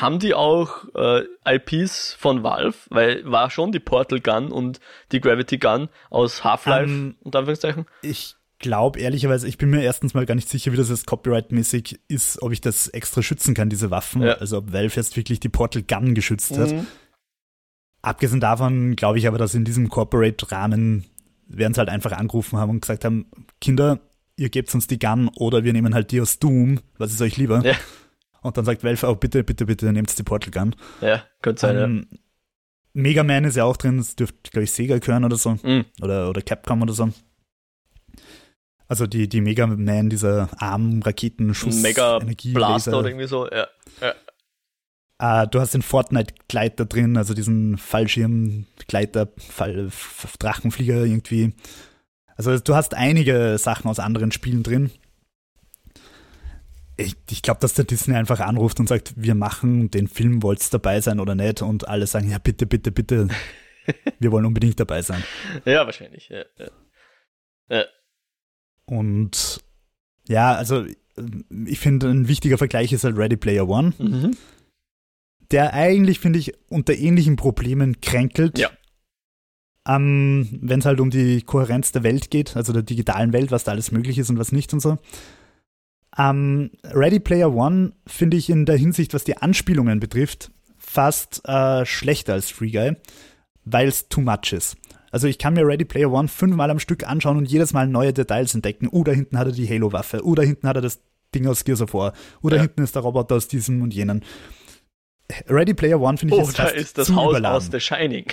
haben die auch äh, IPs von Valve, weil war schon die Portal Gun und die Gravity Gun aus Half-Life, Ähm, unter Anführungszeichen. Ich glaube ehrlicherweise, ich bin mir erstens mal gar nicht sicher, wie das jetzt copyright-mäßig ist, ob ich das extra schützen kann, diese Waffen. Ja. Also ob Valve jetzt wirklich die Portal Gun geschützt hat. Mhm. Abgesehen davon glaube ich aber, dass in diesem Corporate-Rahmen werden sie halt einfach angerufen haben und gesagt haben, Kinder, ihr gebt uns die Gun oder wir nehmen halt die aus Doom, was ist euch lieber? Ja. Und dann sagt Valve, oh bitte, bitte, bitte, nehmt die Portal Gun. Ja, könnte sein, Ähm, Mega Man ist ja auch drin, das dürfte, glaube ich, Sega gehören oder so. ja. Mhm. oder, oder Capcom oder so. Also die, die Mega Man, dieser Arm-Raketenschuss, Mega Energie, Blaster oder irgendwie so, ja. ja. Ah, du hast den Fortnite-Gleiter drin, also diesen Fallschirm-Gleiter, Fall, Drachenflieger irgendwie. Also du hast einige Sachen aus anderen Spielen drin. Ich, ich glaube, dass der Disney einfach anruft und sagt, wir machen den Film, wollt dabei sein oder nicht? Und alle sagen, ja, bitte, bitte, bitte, wir wollen unbedingt dabei sein. Ja, wahrscheinlich. Ja, ja. ja. Und ja, also ich finde, ein wichtiger Vergleich ist halt Ready Player One, mhm. der eigentlich, finde ich, unter ähnlichen Problemen kränkelt. Ja. Ähm, Wenn es halt um die Kohärenz der Welt geht, also der digitalen Welt, was da alles möglich ist und was nicht und so. Ähm, Ready Player One finde ich in der Hinsicht, was die Anspielungen betrifft, fast äh, schlechter als Free Guy, weil es too much ist. Also ich kann mir Ready Player One fünfmal am Stück anschauen und jedes Mal neue Details entdecken. Oh, da hinten hat er die Halo-Waffe. Oh, da hinten hat er das Ding aus Gears of War. Oh, da ja. hinten ist der Roboter aus diesem und jenen. Ready Player One finde ich oh, ist da ist das Haus überladen. aus The Shining.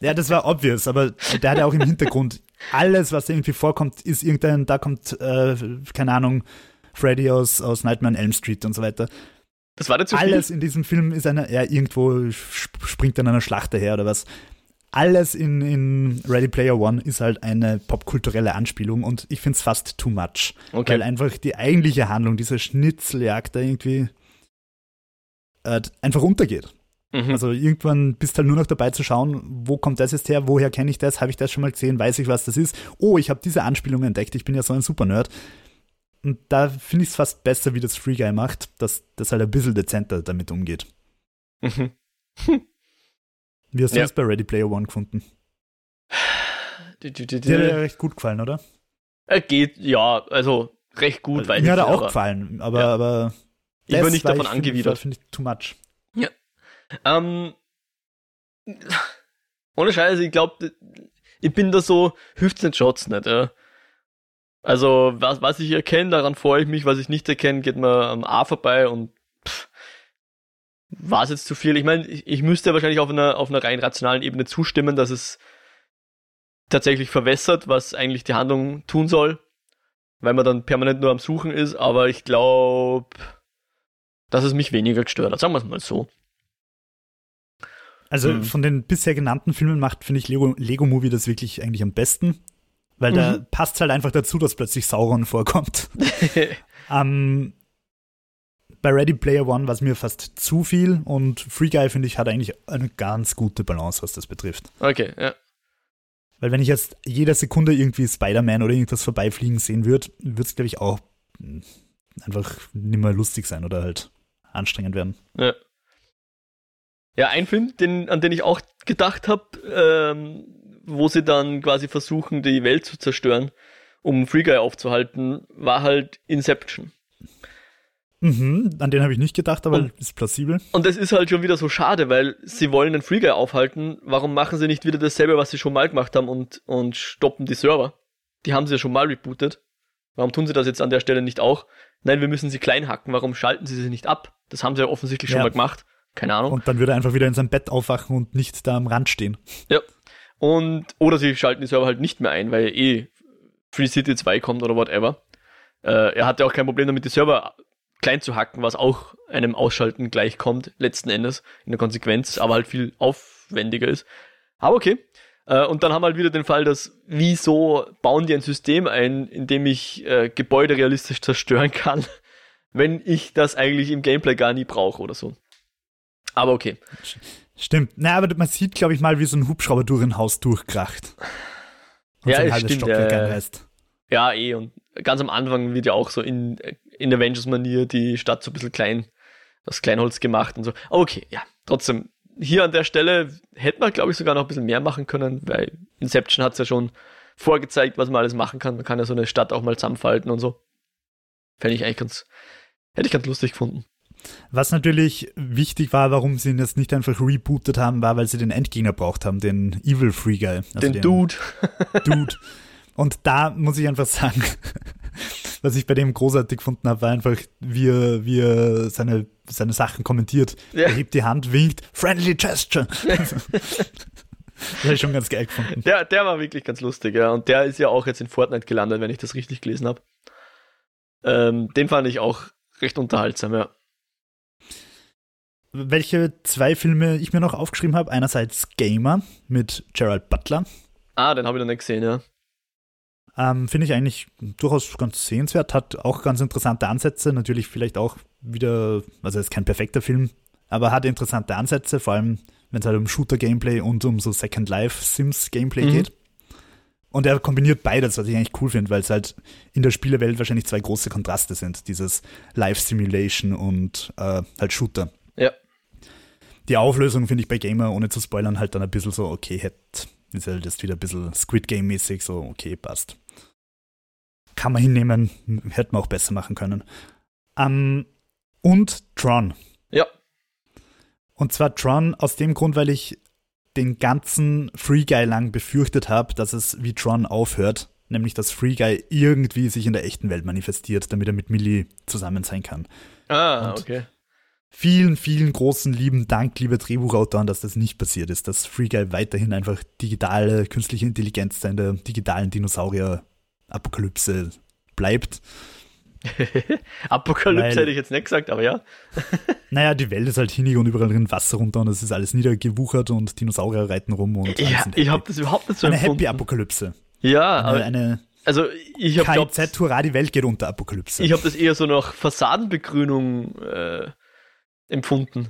ja, das war obvious, aber der hat ja auch im Hintergrund alles, was irgendwie vorkommt, ist irgendein, da kommt, äh, keine Ahnung, Freddy aus, aus Nightmare on Elm Street und so weiter. Das war dazu Alles in diesem Film ist eine, ja, irgendwo springt dann einer Schlacht daher oder was alles in, in Ready Player One ist halt eine popkulturelle Anspielung und ich finde es fast too much. Okay. Weil einfach die eigentliche Handlung, dieser Schnitzeljagd da irgendwie äh, einfach untergeht. Mhm. Also irgendwann bist du halt nur noch dabei zu schauen, wo kommt das jetzt her, woher kenne ich das, habe ich das schon mal gesehen, weiß ich, was das ist. Oh, ich habe diese Anspielung entdeckt, ich bin ja so ein Super-Nerd. Und da finde ich es fast besser, wie das Free Guy macht, dass das halt ein bisschen dezenter damit umgeht. Mhm. Wie hast du ja. das bei Ready Player One gefunden? Die, die, die, Dir hat ja recht gut gefallen, oder? Er geht, ja, also recht gut. Also, mir hat er auch gefallen, aber, ja. aber ich bin nicht davon angewidert. Finde ich too much. Ja. Ähm, ohne Scheiße, ich glaube, ich bin da so 15 Shots nicht, ja. Also, was, was ich erkenne, daran freue ich mich, was ich nicht erkenne, geht mir am A vorbei und war es jetzt zu viel? Ich meine, ich, ich müsste wahrscheinlich auf einer, auf einer rein rationalen Ebene zustimmen, dass es tatsächlich verwässert, was eigentlich die Handlung tun soll, weil man dann permanent nur am Suchen ist, aber ich glaube, dass es mich weniger gestört hat, sagen wir es mal so. Also hm. von den bisher genannten Filmen macht, finde ich, Lego, Lego Movie das wirklich eigentlich am besten, weil mhm. da passt halt einfach dazu, dass plötzlich Sauron vorkommt. ähm, bei Ready Player One war es mir fast zu viel und Free Guy, finde ich, hat eigentlich eine ganz gute Balance, was das betrifft. Okay, ja. Weil wenn ich jetzt jede Sekunde irgendwie Spider-Man oder irgendwas vorbeifliegen sehen würde, würde es, glaube ich, auch einfach nicht mehr lustig sein oder halt anstrengend werden. Ja. Ja, ein Film, den, an den ich auch gedacht habe, ähm, wo sie dann quasi versuchen, die Welt zu zerstören, um Free Guy aufzuhalten, war halt Inception. Mhm, an den habe ich nicht gedacht, aber und, ist plausibel. Und das ist halt schon wieder so schade, weil sie wollen den Free Guy aufhalten. Warum machen sie nicht wieder dasselbe, was sie schon mal gemacht haben und, und stoppen die Server? Die haben sie ja schon mal rebootet. Warum tun sie das jetzt an der Stelle nicht auch? Nein, wir müssen sie klein hacken. Warum schalten sie sie nicht ab? Das haben sie ja offensichtlich ja. schon mal gemacht. Keine Ahnung. Und dann würde er einfach wieder in seinem Bett aufwachen und nicht da am Rand stehen. Ja. Und, oder sie schalten die Server halt nicht mehr ein, weil eh Free City 2 kommt oder whatever. Äh, er hatte auch kein Problem damit, die Server klein zu hacken, was auch einem Ausschalten gleichkommt, letzten Endes, in der Konsequenz, aber halt viel aufwendiger ist. Aber okay. Äh, und dann haben wir halt wieder den Fall, dass wieso bauen die ein System ein, in dem ich äh, Gebäude realistisch zerstören kann, wenn ich das eigentlich im Gameplay gar nie brauche oder so. Aber okay. Stimmt. Na, aber man sieht, glaube ich, mal, wie so ein Hubschrauber durch ein Haus durchkracht. Und ja, so stimmt. Äh, ja, eh. Und ganz am Anfang wird ja auch so in in Avengers-Manier die Stadt so ein bisschen klein, aus Kleinholz gemacht und so. Okay, ja, trotzdem, hier an der Stelle hätte man, glaube ich, sogar noch ein bisschen mehr machen können, weil Inception hat es ja schon vorgezeigt, was man alles machen kann. Man kann ja so eine Stadt auch mal zusammenfalten und so. Fände ich eigentlich ganz, hätte ich ganz lustig gefunden. Was natürlich wichtig war, warum sie ihn jetzt nicht einfach rebootet haben, war, weil sie den Endgegner braucht haben, den Evil Free Guy. Also den, den Dude. Dude. Und da muss ich einfach sagen, was ich bei dem großartig gefunden habe, war einfach, wie er, wie er seine, seine Sachen kommentiert. Ja. Er hebt die Hand, winkt, friendly gesture. Das habe ich schon ganz geil gefunden. Der, der war wirklich ganz lustig, ja. Und der ist ja auch jetzt in Fortnite gelandet, wenn ich das richtig gelesen habe. Ähm, den fand ich auch recht unterhaltsam, ja. Welche zwei Filme ich mir noch aufgeschrieben habe. Einerseits Gamer mit Gerald Butler. Ah, den habe ich noch nicht gesehen, ja. Ähm, Finde ich eigentlich durchaus ganz sehenswert, hat auch ganz interessante Ansätze, natürlich vielleicht auch wieder, also ist kein perfekter Film, aber hat interessante Ansätze, vor allem wenn es halt um Shooter-Gameplay und um so Second Life-Sims-Gameplay mhm. geht. Und er kombiniert beides, was ich eigentlich cool finde, weil es halt in der Spielewelt wahrscheinlich zwei große Kontraste sind. Dieses Live-Simulation und äh, halt Shooter. Die Auflösung finde ich bei Gamer, ohne zu spoilern, halt dann ein bisschen so, okay, hätte, ist halt jetzt wieder ein bisschen Squid Game-mäßig, so, okay, passt. Kann man hinnehmen, hätte man auch besser machen können. Um, und Tron. Ja. Und zwar Tron aus dem Grund, weil ich den ganzen Free Guy lang befürchtet habe, dass es wie Tron aufhört. Nämlich, dass Free Guy irgendwie sich in der echten Welt manifestiert, damit er mit Millie zusammen sein kann. Ah, Und okay. Vielen, vielen großen lieben Dank, liebe Drehbuchautoren, dass das nicht passiert ist, dass Free Guy weiterhin einfach digitale künstliche Intelligenz in der digitalen Dinosaurier-Apokalypse bleibt. Apokalypse Weil, hätte ich jetzt nicht gesagt, aber ja. naja, die Welt ist halt hinig und überall drin Wasser runter und es ist alles niedergewuchert und Dinosaurier reiten rum und Ja, ich habe das überhaupt nicht so Eine Happy-Apokalypse. Ja, eine, aber eine also ich habe KZ, hurra, die Welt geht unter Apokalypse. Ich habe das eher so nach Fassadenbegrünung äh, empfunden.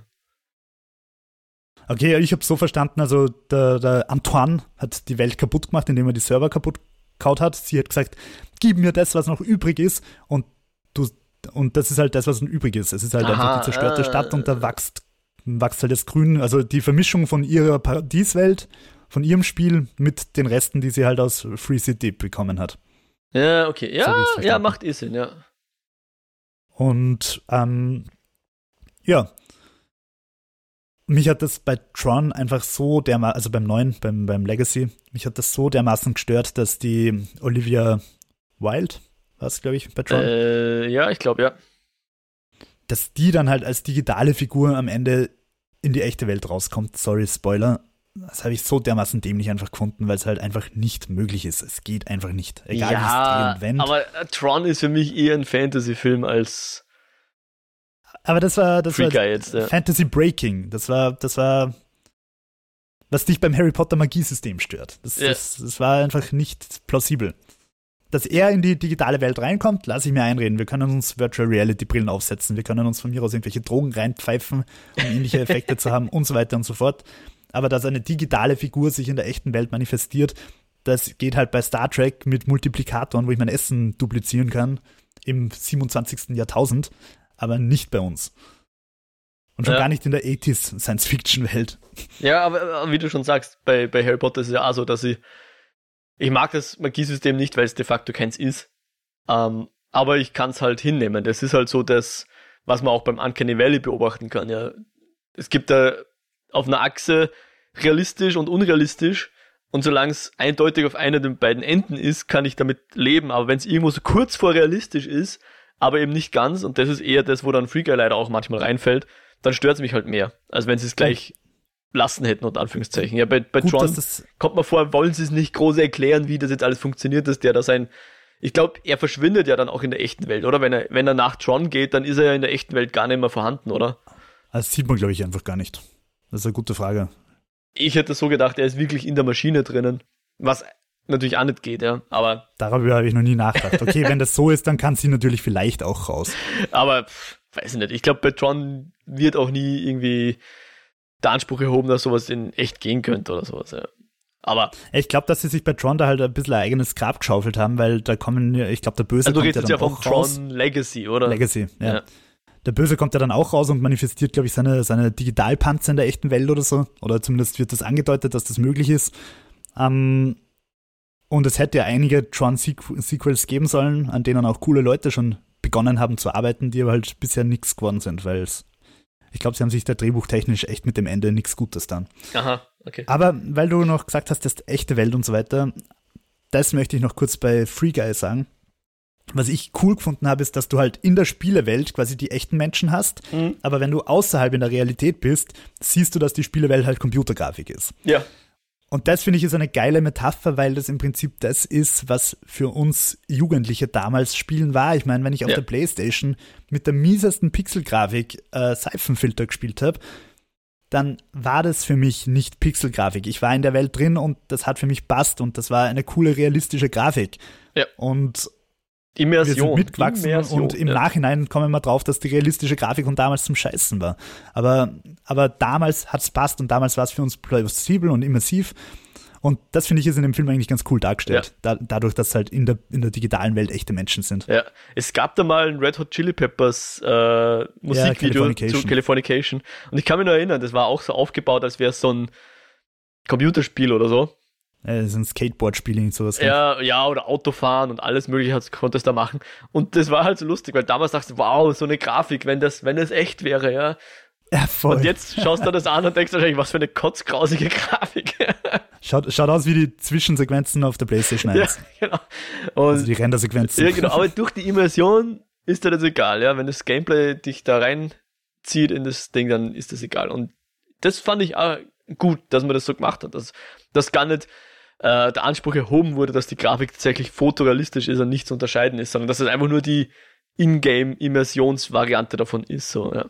Okay, ich habe so verstanden, also der, der Antoine hat die Welt kaputt gemacht, indem er die Server kaputt kaut hat. Sie hat gesagt, gib mir das, was noch übrig ist und du, und das ist halt das, was übrig ist. Es ist halt Aha, einfach die zerstörte äh, Stadt und da wächst, wächst halt das Grün, also die Vermischung von ihrer Paradieswelt, von ihrem Spiel mit den Resten, die sie halt aus Free City bekommen hat. Ja, okay. Ja, so ja, macht eh Sinn, ja. Und ähm, ja, mich hat das bei Tron einfach so dermaßen, also beim neuen, beim, beim Legacy, mich hat das so dermaßen gestört, dass die Olivia Wilde, was glaube ich, bei Tron? Äh, ja, ich glaube, ja. Dass die dann halt als digitale Figur am Ende in die echte Welt rauskommt. Sorry, Spoiler. Das habe ich so dermaßen dämlich einfach gefunden, weil es halt einfach nicht möglich ist. Es geht einfach nicht. Egal ja, wie es und Aber Tron ist für mich eher ein Fantasy-Film als. Aber das war, das war jetzt, ja. Fantasy Breaking. Das war, das war, was dich beim Harry Potter Magiesystem stört. Das, ja. das, das war einfach nicht plausibel dass er in die digitale Welt reinkommt, lasse ich mir einreden. Wir können uns Virtual Reality Brillen aufsetzen, wir können uns von mir aus irgendwelche Drogen reinpfeifen, um ähnliche Effekte zu haben und so weiter und so fort. Aber dass eine digitale Figur sich in der echten Welt manifestiert, das geht halt bei Star Trek mit Multiplikatoren, wo ich mein Essen duplizieren kann, im 27. Jahrtausend, aber nicht bei uns. Und schon ja. gar nicht in der 80s Science-Fiction-Welt. Ja, aber wie du schon sagst, bei, bei Harry Potter ist es ja auch so, dass sie ich mag das Magiesystem nicht, weil es de facto keins ist. Ähm, aber ich kann es halt hinnehmen. Das ist halt so das, was man auch beim Uncanny Valley beobachten kann. Ja, es gibt da auf einer Achse realistisch und unrealistisch. Und solange es eindeutig auf einer der beiden Enden ist, kann ich damit leben. Aber wenn es irgendwo so kurz vor realistisch ist, aber eben nicht ganz, und das ist eher das, wo dann Free Guy leider auch manchmal reinfällt, dann stört es mich halt mehr, als wenn sie es gleich lassen hätten, unter Anführungszeichen. Ja, bei, bei Gut, Tron kommt man vor, wollen sie es nicht groß erklären, wie das jetzt alles funktioniert, dass der da sein. Ich glaube, er verschwindet ja dann auch in der echten Welt, oder? Wenn er, wenn er nach Tron geht, dann ist er ja in der echten Welt gar nicht mehr vorhanden, oder? Das sieht man, glaube ich, einfach gar nicht. Das ist eine gute Frage. Ich hätte so gedacht, er ist wirklich in der Maschine drinnen. Was natürlich auch nicht geht, ja. Aber. Darüber habe ich noch nie nachgedacht. Okay, wenn das so ist, dann kann sie natürlich vielleicht auch raus. Aber, weiß ich nicht. Ich glaube, bei Tron wird auch nie irgendwie der Anspruch erhoben, dass sowas in echt gehen könnte oder sowas, ja. Aber. Ich glaube, dass sie sich bei Tron da halt ein bisschen ein eigenes Grab geschaufelt haben, weil da kommen, ich glaube, der Böse also kommt ja dann ja vom Tron raus. Legacy, oder? Legacy, ja. ja. Der Böse kommt ja dann auch raus und manifestiert, glaube ich, seine, seine Digitalpanzer in der echten Welt oder so. Oder zumindest wird das angedeutet, dass das möglich ist. Ähm, und es hätte ja einige Tron-Sequels geben sollen, an denen auch coole Leute schon begonnen haben zu arbeiten, die aber halt bisher nichts geworden sind, weil es ich glaube, sie haben sich da drehbuchtechnisch echt mit dem Ende nichts Gutes dann. Aha, okay. Aber weil du noch gesagt hast, das ist echte Welt und so weiter, das möchte ich noch kurz bei Free Guy sagen. Was ich cool gefunden habe, ist, dass du halt in der Spielewelt quasi die echten Menschen hast, mhm. aber wenn du außerhalb in der Realität bist, siehst du, dass die Spielewelt halt Computergrafik ist. Ja. Und das finde ich ist eine geile Metapher, weil das im Prinzip das ist, was für uns Jugendliche damals Spielen war. Ich meine, wenn ich auf ja. der Playstation mit der miesesten Pixelgrafik äh, Seifenfilter gespielt habe, dann war das für mich nicht Pixelgrafik. Ich war in der Welt drin und das hat für mich passt und das war eine coole, realistische Grafik. Ja. Und Immersion. wir sind mitgewachsen Immersion, und im ja. Nachhinein kommen wir drauf, dass die realistische Grafik von damals zum Scheißen war. Aber, aber damals hat's passt und damals war es für uns plausibel und immersiv. Und das finde ich ist in dem Film eigentlich ganz cool dargestellt. Da, dadurch, dass halt in der, in der digitalen Welt echte Menschen sind. Ja, es gab da mal ein Red Hot Chili Peppers äh, Musikvideo Californication. zu Californication. Und ich kann mich nur erinnern, das war auch so aufgebaut, als wäre es so ein Computerspiel oder so. So ein Skateboard-Spiel und sowas. Ja, ja, oder Autofahren und alles mögliche hat- konntest da machen. Und das war halt so lustig, weil damals dachte ich, wow, so eine Grafik, wenn das, wenn es echt wäre, ja. ja voll. Und jetzt schaust du das an und denkst wahrscheinlich, was für eine kotzgrausige Grafik. Schaut, schaut aus wie die Zwischensequenzen auf der PlayStation 1. ja, genau. Und Also die Rendersequenzen. Ja, genau, aber durch die Immersion ist dir das egal, ja. Wenn das Gameplay dich da reinzieht in das Ding, dann ist das egal. Und das fand ich auch gut, dass man das so gemacht hat, dass, dass gar nicht äh, der Anspruch erhoben wurde, dass die Grafik tatsächlich fotorealistisch ist und nicht zu unterscheiden ist, sondern dass es einfach nur die Ingame-Immersionsvariante davon ist, so, ja.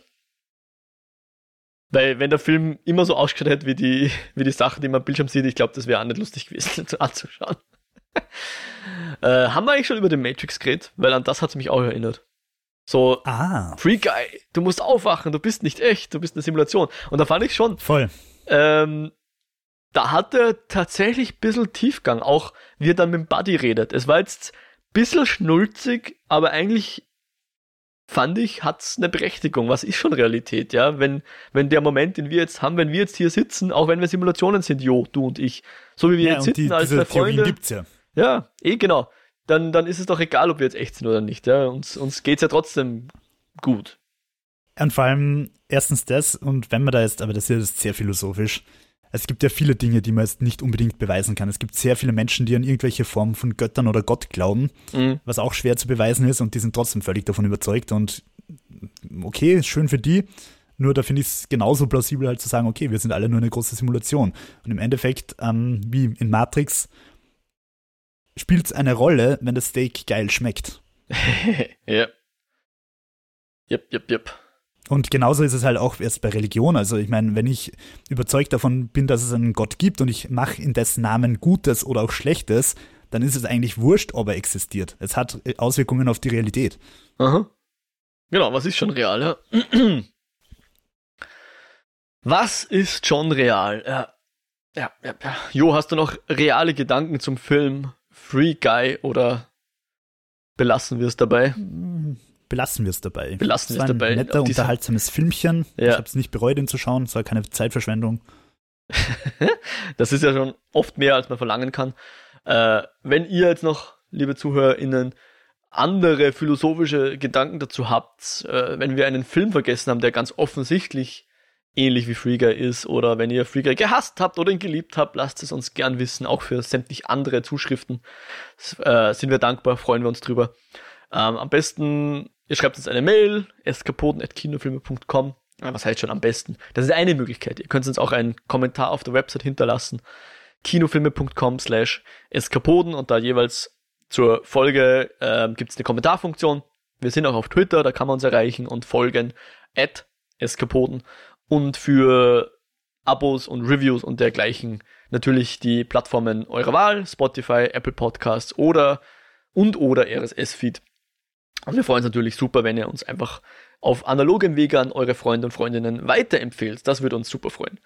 Weil, wenn der Film immer so ausgeschaut hätte wie die, wie die Sachen, die man am Bildschirm sieht, ich glaube, das wäre auch nicht lustig gewesen anzuschauen. Äh, haben wir eigentlich schon über den Matrix geredet? Weil an das hat es mich auch erinnert. So, Ah, Free Guy, du musst aufwachen, du bist nicht echt, du bist eine Simulation. Und da fand ich schon, voll. ähm, da hat er tatsächlich ein bisschen Tiefgang, auch wie er dann mit dem Buddy redet. Es war jetzt ein bisschen schnulzig, aber eigentlich fand ich, hat's eine Berechtigung. Was ist schon Realität, ja? Wenn, wenn der Moment, den wir jetzt haben, wenn wir jetzt hier sitzen, auch wenn wir Simulationen sind, Jo, du und ich, so wie wir Ja, jetzt sitzen die, als diese zwei Freunde. gibt's ja. Ja, eh genau. Dann, dann ist es doch egal, ob wir jetzt echt sind oder nicht. Ja? Uns, uns geht's ja trotzdem gut. Und vor allem erstens das, und wenn man da jetzt, aber das ist ja jetzt sehr philosophisch, es gibt ja viele Dinge, die man jetzt nicht unbedingt beweisen kann. Es gibt sehr viele Menschen, die an irgendwelche Formen von Göttern oder Gott glauben, Mhm. was auch schwer zu beweisen ist, und die sind trotzdem völlig davon überzeugt. Und okay, ist schön für die. Nur da finde ich es genauso plausibel, halt zu sagen, okay, wir sind alle nur eine große Simulation. Und im Endeffekt, ähm, wie in Matrix, spielt es eine Rolle, wenn das Steak geil schmeckt. ja. Yep, yep, yep. Und genauso ist es halt auch erst bei Religion. Also ich meine, wenn ich überzeugt davon bin, dass es einen Gott gibt und ich mache in dessen Namen Gutes oder auch Schlechtes, dann ist es eigentlich wurscht, ob er existiert. Es hat Auswirkungen auf die Realität. Aha. Genau, was ist schon real, ja? Was ist schon real? Ja. Ja, ja, ja. Jo, hast du noch reale Gedanken zum Film Free Guy oder belassen wir es dabei? Belassen wir es dabei. Belassen wir es war ein dabei. netter, unterhaltsames Filmchen. Ja. Ich habe es nicht bereut, ihn zu schauen. Es war keine Zeitverschwendung. Das ist ja schon oft mehr, als man verlangen kann. Äh, wenn ihr jetzt noch, liebe ZuhörerInnen, andere philosophische Gedanken dazu habt, äh, wenn wir einen Film vergessen haben, der ganz offensichtlich ähnlich wie Free Guy ist, oder wenn ihr Free Guy gehasst habt oder ihn geliebt habt, lasst es uns gern wissen, auch für sämtlich andere Zuschriften. Äh, sind wir dankbar, freuen wir uns drüber. Ähm, am besten, ihr schreibt uns eine Mail, eskapoden.kinofilme.com. Was heißt schon am besten? Das ist eine Möglichkeit. Ihr könnt uns auch einen Kommentar auf der Website hinterlassen. kinofilme.com slash eskapoden und da jeweils zur Folge ähm, gibt es eine Kommentarfunktion. Wir sind auch auf Twitter, da kann man uns erreichen und folgen at eskapoden. Und für Abos und Reviews und dergleichen natürlich die Plattformen eurer Wahl, Spotify, Apple Podcasts oder und oder RSS-Feed. Und wir freuen uns natürlich super, wenn ihr uns einfach auf analogem Wege an eure Freunde und Freundinnen weiterempfehlt. Das würde uns super freuen.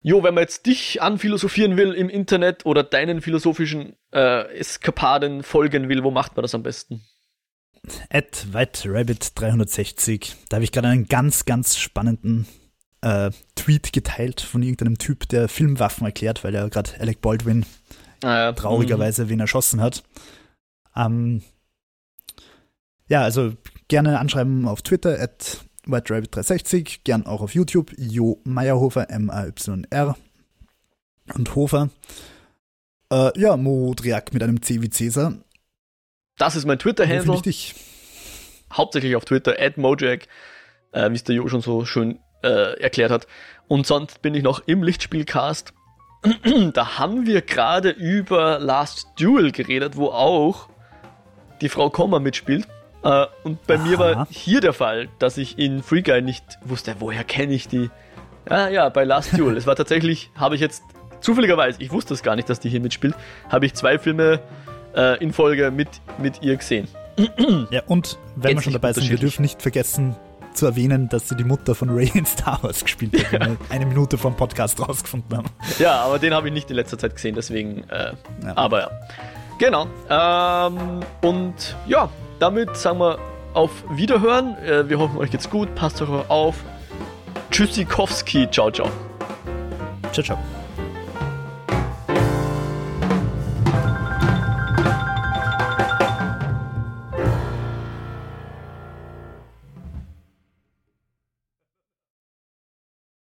Jo, wenn man jetzt dich anphilosophieren will im Internet oder deinen philosophischen äh, Eskapaden folgen will, wo macht man das am besten? At WhiteRabbit360. Da habe ich gerade einen ganz, ganz spannenden äh, Tweet geteilt von irgendeinem Typ, der Filmwaffen erklärt, weil er gerade Alec Baldwin Äh, traurigerweise wen erschossen hat. Ähm, ja, also gerne anschreiben auf Twitter at WhiteRabbit360, gern auch auf YouTube, Jo Meyerhofer, M-A-Y-R und Hofer. Äh, ja, Modriak mit einem C wie Cäsar. Das ist mein Twitter-Handle. ich dich? hauptsächlich auf Twitter, at Mojack, äh, wie es der Jo schon so schön äh, erklärt hat. Und sonst bin ich noch im Lichtspielcast. da haben wir gerade über Last Duel geredet, wo auch die Frau Komma mitspielt. Äh, und bei mir Aha. war hier der Fall, dass ich in Free Guy nicht wusste, woher kenne ich die. Ja, ja, bei Last Duel. es war tatsächlich, habe ich jetzt zufälligerweise, ich wusste es gar nicht, dass die hier mitspielt, habe ich zwei Filme äh, in Folge mit, mit ihr gesehen. Ja, und wenn wir schon dabei sind, wir dürfen nicht vergessen zu erwähnen, dass sie die Mutter von Ray in Star Wars gespielt hat, wir eine Minute vom Podcast rausgefunden haben. Ja, aber den habe ich nicht in letzter Zeit gesehen, deswegen, äh, ja. aber ja. Genau. Ähm, und ja, damit sagen wir auf Wiederhören. Äh, wir hoffen, euch geht's gut. Passt euch auf. Tschüssikowski. Ciao, ciao. Ciao, ciao.